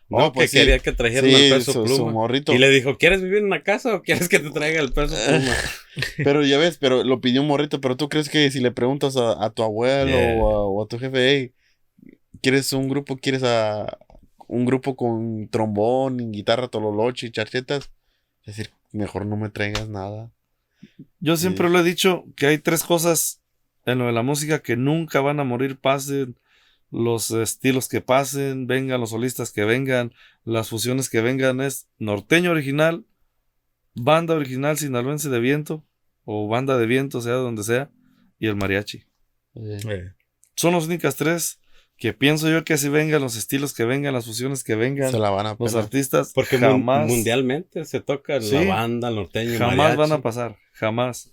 No, No, pues que sí. quería que trajeran Sí, el peso su- su pluma. morrito. Y le dijo, ¿quieres vivir en una casa o quieres que te traiga el peso pluma? Pero ya ves, pero lo pidió un morrito. Pero tú crees que si le preguntas a, a tu abuelo Yeah. o, a, o a tu jefe, hey, ¿quieres un grupo? ¿Quieres a un grupo con trombón, guitarra, tololoche y charchetas? Es decir, mejor no me traigas nada. Yo siempre Sí. lo he dicho que hay tres cosas en lo de la música que nunca van a morir, pasen los estilos que pasen, vengan los solistas que vengan, las fusiones que vengan, es norteño original, banda original sinaloense de viento, o banda de viento, sea donde sea, y el mariachi. Eh, Son las únicas tres que pienso yo que así vengan los estilos que vengan, las fusiones que vengan, se la van a los artistas, Porque jamás, mundialmente se toca Sí. la banda, el norteño, jamás mariachi. van a pasar, jamás.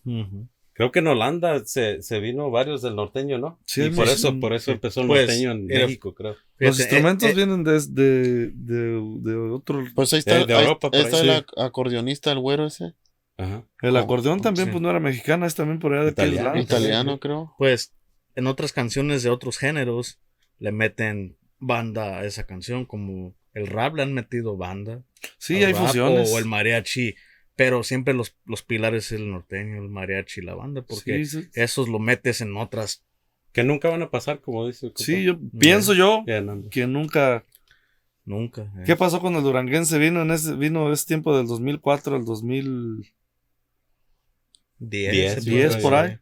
Creo que en Holanda se, se vino varios del norteño, ¿no? Sí, y por muchos- eso, por eso sí. empezó el Pues, norteño en era- México, creo. Los instrumentos eh, eh, vienen desde de, de otro. Pues ahí está, De- de ahí- Europa, por ahí ahí, está sí. el ac- acordeonista, el güero ese. Ajá. El Oh, acordeón también, sí. pues no era mexicana, es también por allá de Italiano. lado. Italiano, creo. Pues en otras canciones de otros géneros le meten banda a esa canción, como el rap le han metido banda. Sí, hay rap fusiones. O el mariachi, pero siempre los, los pilares es el norteño, el mariachi y la banda, porque Sí, sí. esos lo metes en otras. Que nunca van a pasar, como dice. Sí, yo pienso yo no, no. que nunca. Nunca. eh. ¿Qué pasó con el duranguense? Vino en ese, vino ese tiempo del 2004 al 2010 Diez, Diez, se diez puede por ahí.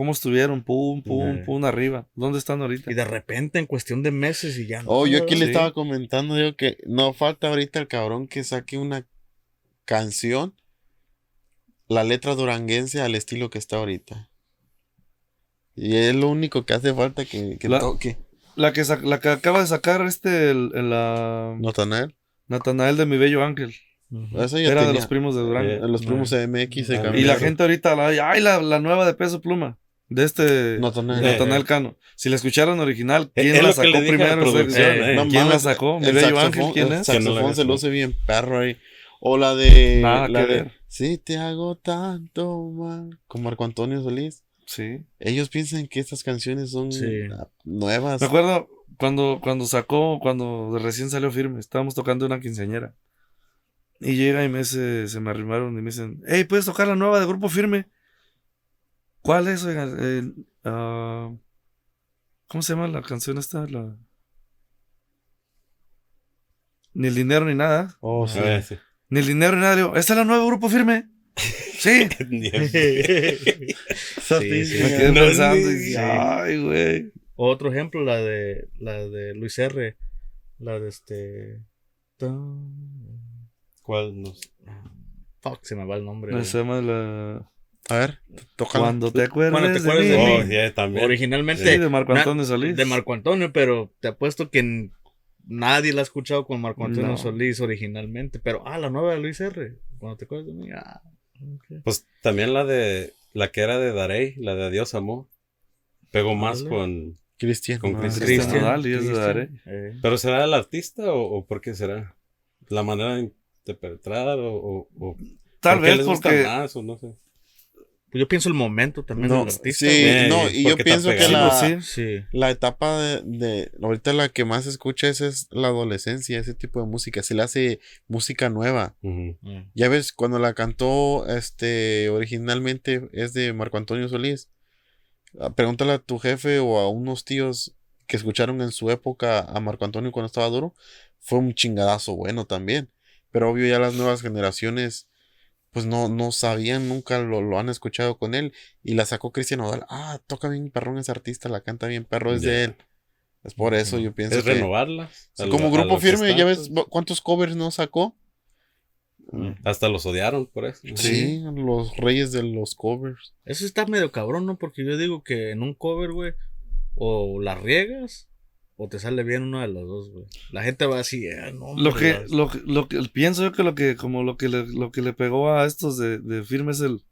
¿Cómo estuvieron? Pum, pum, pum, arriba. ¿Dónde están ahorita? Y de repente, en cuestión de meses y ya no. Oh, yo aquí le Sí. estaba comentando, digo que no falta ahorita el cabrón que saque una canción, la letra duranguense al estilo que está ahorita. Y es lo único que hace falta que, que La- toque. La que, la que acaba de sacar este, el, el, la Natanael. Natanael de mi bello ángel. Eso ya Era de los primos de Durango. Eh, Los primos MX se y la gente ahorita, la, ay, la, la nueva de peso pluma. De este Natanael. Eh, Natanael Cano. Si la escucharon original, ¿quién es la sacó la primero? producción, Ese- eh. No ¿Quién la sacó? El bello saxofón- ángel, ¿quién el es? La saxofón se luce bien perro ahí. O la de. Nada la que de ver. Si te hago tanto mal. Con Marco Antonio Solís. Sí. Ellos piensan que estas canciones son Sí. nuevas. Me acuerdo cuando, cuando sacó, cuando recién salió firme, estábamos tocando una quinceañera. Y llega y me dice, se me arrimaron y me dicen, hey, ¿puedes tocar la nueva de Grupo Firme? ¿Cuál es? oiga? Eh, ah, ¿Cómo se llama la canción esta? La... Ni el dinero ni nada. Oh, sí. Ah, sí. Ni el dinero ni nada. ¿esta es la nueva Grupo Firme? Sí. Sí, sí. Me quedé No, pensando y sí. dije, ay, güey. Otro ejemplo, la de la de Luis R. La de este. ¿Cuál nos? Fuck, se me va el nombre. Me se llama la... A ver, tócala. Cuando te acuerdes, Cuando te acuerdes de, de mí. mí. Oh, también. Originalmente. Sí, de Marco Antonio Solís. De Marco Antonio, pero te apuesto que nadie la ha escuchado con Marco Antonio No. Solís originalmente. Pero, ah, la nueva de Luis R. Cuando te acuerdas de mí. Ah. Pues también la de. La que era de Darey, la de Adiós Amor. Pegó más con. Cristian. Con Ah, Cristian. Cristian Cristian, Nodal y es de Cristian, Daré. eh. ¿Pero será el artista o, o por qué será? ¿La manera de interpretar o, o, o Tal por qué vez porque... más o no sé? Pues yo pienso el momento también No, del artista. sí, Eh, no, y yo pienso que la, Sí, la etapa de, de- ahorita la que más escucha es, es la adolescencia, ese tipo de música, se le hace música nueva. Mm. Ya ves, cuando la cantó este originalmente es de Marco Antonio Solís. Ah, Pregúntale a tu jefe o a unos tíos que escucharon en su época a Marco Antonio cuando estaba duro. Fue un chingadazo bueno también. Pero obvio ya las nuevas generaciones pues no, no sabían, nunca lo, lo han escuchado con él. Y la sacó Cristian Nodal. Ah, toca bien perrón ese artista, la canta bien perro, es de él. Es por eso yo pienso Es que... renovarlas. Sí, a como grupo firme, ya ves cuántos covers no sacó. Hasta los odiaron por eso. Sí, los reyes de los covers. Eso está medio cabrón, ¿no? Porque yo digo que en un cover, güey, o la riegas o te sale bien una de las dos, güey. La gente va así, eh, no. Lo que, lo, que- lo que pienso yo que lo que, como lo que le, lo que le pegó a estos de, de firme es el.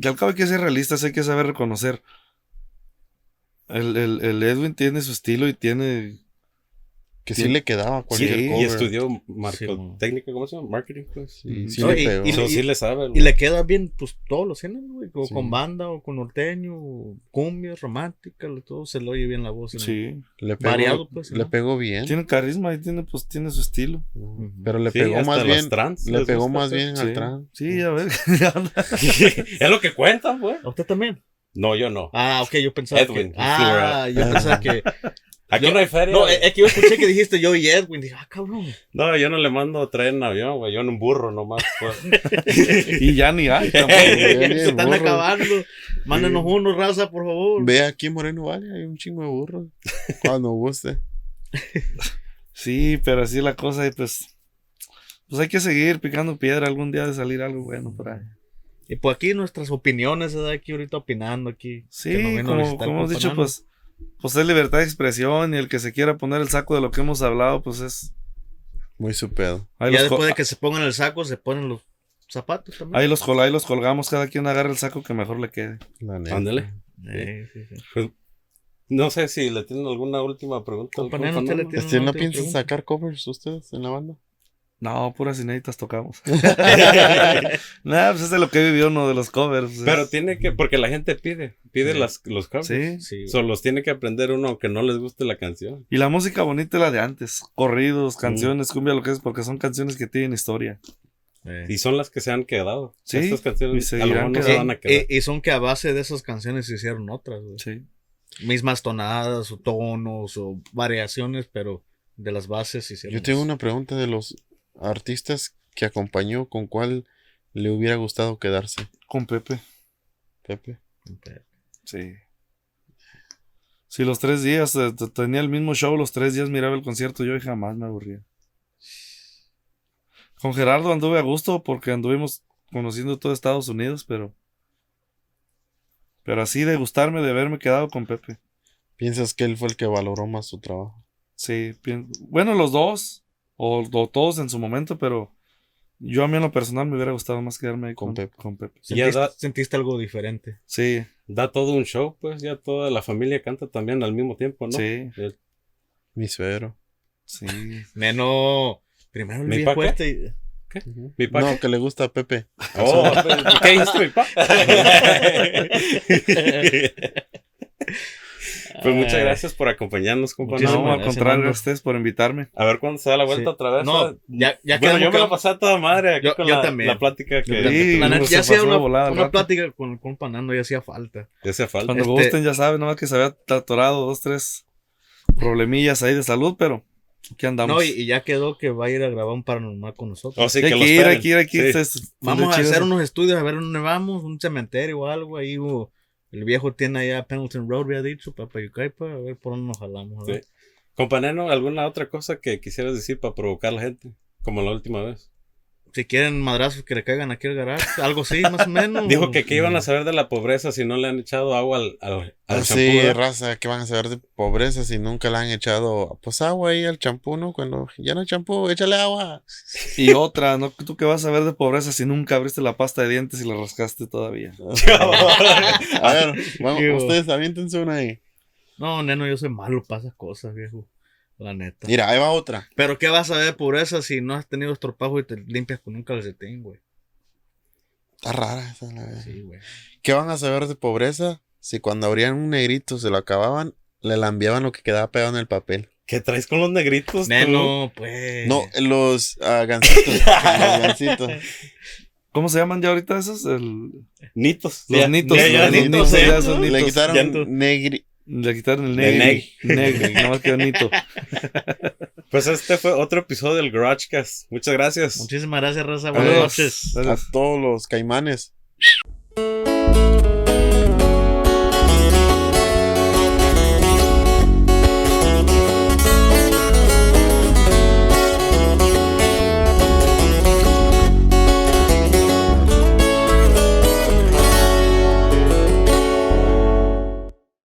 Que al cabo hay que ser realistas, hay que saber reconocer. El, el, el Edwin tiene su estilo y tiene. Que sí Sí. le quedaba cualquier Sí, Y estudió Sí, marketing, ¿cómo se llama? Marketing, pues. Sí, sí No, le y- pegó. y- Eso sí le sabe. Y le queda bien, pues, todos los géneros, güey. O Sí. con banda, o con norteño, o cumbia, romántica, todo se le oye bien la voz. Sí. le pegó, variado, pues, le ¿no? pegó bien. Tiene carisma y tiene, pues, tiene su estilo. Pero le Sí, pegó más bien. trans Le pegó más pues. bien Sí, al trans. sí, ya ves. es lo que cuentan, güey. ¿A usted también? No, yo no. Ah, ok, yo pensaba Edwin, que... Ah, yo pensaba que... Aquí Yo- no hay feria. No, es que yo escuché que dijiste yo y Edwin. Dije, ah, cabrón. No, yo no le mando a traer en avión, güey. Yo en un burro nomás. pues. y ya ni hay tampoco. Se están burro. acabando. Mándanos uno, raza, por favor. Ve aquí en Moreno Valley, hay un chingo de burros. Cuando guste. Sí, pero así es la cosa y pues. Pues hay que seguir picando piedra. Algún día de salir algo bueno por ahí. Y pues aquí nuestras opiniones, ¿verdad? Aquí ahorita opinando aquí. Sí, que a como, como hemos dicho, pues, pues es libertad de expresión y el que se quiera poner el saco de lo que hemos hablado, pues es... Muy su pedo. Ahí, ya después de que se pongan el saco, se ponen los zapatos también. ahí, los col- ahí los colgamos, cada quien agarra el saco que mejor le quede. Ándale. Sí, sí, sí. Pues, no sé si le tienen alguna última pregunta. al Companero, ¿usted le companano. tiene Este, ¿No piensan sacar covers ustedes en la banda? No, puras inéditas tocamos. Nada, pues es de lo que vivió uno de los covers. pues, Pero es- tiene que, porque la gente pide, pide Sí. las, los covers. Sí. Sí. Solo los tiene que aprender uno aunque no les guste la canción. Y la música bonita es la de antes. Mm. Corridos, canciones, cumbia, lo que es, porque son canciones que tienen historia. Eh. Y son las que se han quedado. Sí, Estas y canciones a lo seguirán mejor no se van a quedar. Y, y son que a base de esas canciones se hicieron otras, güey. Sí. Mismas tonadas o tonos o variaciones, pero de las bases se hicieron. Yo tengo una pregunta de los artistas que acompañó, ¿con cuál le hubiera gustado quedarse? Con Pepe. Pepe. Sí. Sí, los tres días, eh, tenía el mismo show, los tres días miraba el concierto yo y jamás me aburría. Con Gerardo anduve a gusto porque anduvimos conociendo todo Estados Unidos, pero... Pero así de gustarme de haberme quedado con Pepe. ¿Piensas que él fue el que valoró más su trabajo? Sí, bueno, los dos, o, o todos en su momento, pero yo a mí en lo personal me hubiera gustado más quedarme ahí Con con, Pepe. con Pepe. Y ya ¿Sentiste, da- sentiste algo diferente. Sí, Da todo un show, pues ya toda la familia canta también al mismo tiempo, ¿no? sí, El- Mi suegro. sí. Neno, primero el ¿Mi viejo paca? este. y- Mi No, que le gusta a Pepe. Oh, ¿qué dijiste, mi pa? pues muchas gracias por acompañarnos, compa. Muchísimas No, al contrario, a ustedes por invitarme. A ver cuándo se da la vuelta Sí. otra vez. No, ya, ya bueno, yo me que- la pasé a toda madre aquí Yo- con yo la, también. la plática que. Sí, La ya hacía una, volada una plática con el compa Nando, ya hacía falta. que hace falta. Cuando Este- gusten, ya saben, ¿no? Que se había atorado dos, tres problemillas ahí de salud, pero aquí andamos. No, y, y ya quedó que va a ir a grabar un paranormal con nosotros. Oh, sí, hay que ir, hay que ir, hay que ir. Sí. Vamos a hacer unos estudios, a ver dónde vamos, un cementerio o algo ahí. o el viejo tiene allá Pendleton Road, había dicho, para Payucaipa, a ver por dónde nos jalamos. Sí. Companero, ¿alguna otra cosa que quisieras decir para provocar a la gente? Como la última vez. Si quieren madrazos que le caigan aquí al garage, algo así, más o menos. Dijo que qué iban a saber de la pobreza si no le han echado agua al, al, al Ah, champú, sí, raza, que van a saber de pobreza si nunca le han echado pues agua ahí al champú, ¿no? Cuando ya no hay champú, échale agua. Y otra, ¿no? ¿Tú qué vas a ver de pobreza si nunca abriste la pasta de dientes y la rascaste todavía? a ver, vamos, Qué ustedes aviéntense una ahí. No, neno, yo soy malo para esas cosas, viejo. La neta. Mira, ahí va otra. Pero ¿qué vas a ver de pobreza si no has tenido estropajo y te limpias con un calcetín, güey? Está rara esa, la verdad. Sí, güey. ¿Qué van a saber de pobreza si cuando abrían un negrito se lo acababan, le lambiaban lo que quedaba pegado en el papel? ¿Qué traes con los negritos? Neno, pues. No, los ah, gancitos. los gancitos. ¿Cómo se llaman ya ahorita esos? El- Nitos. Los Ya- nitos. ya- ya los nitos, nitos, ya son Le quitaron no- negri. Le quitaron el De negri. Negri, no más quedó nito. Pues este fue otro episodio del GarageCast. Muchas gracias. Muchísimas gracias, Raza. Buenas noches. A todos los caimanes. Thank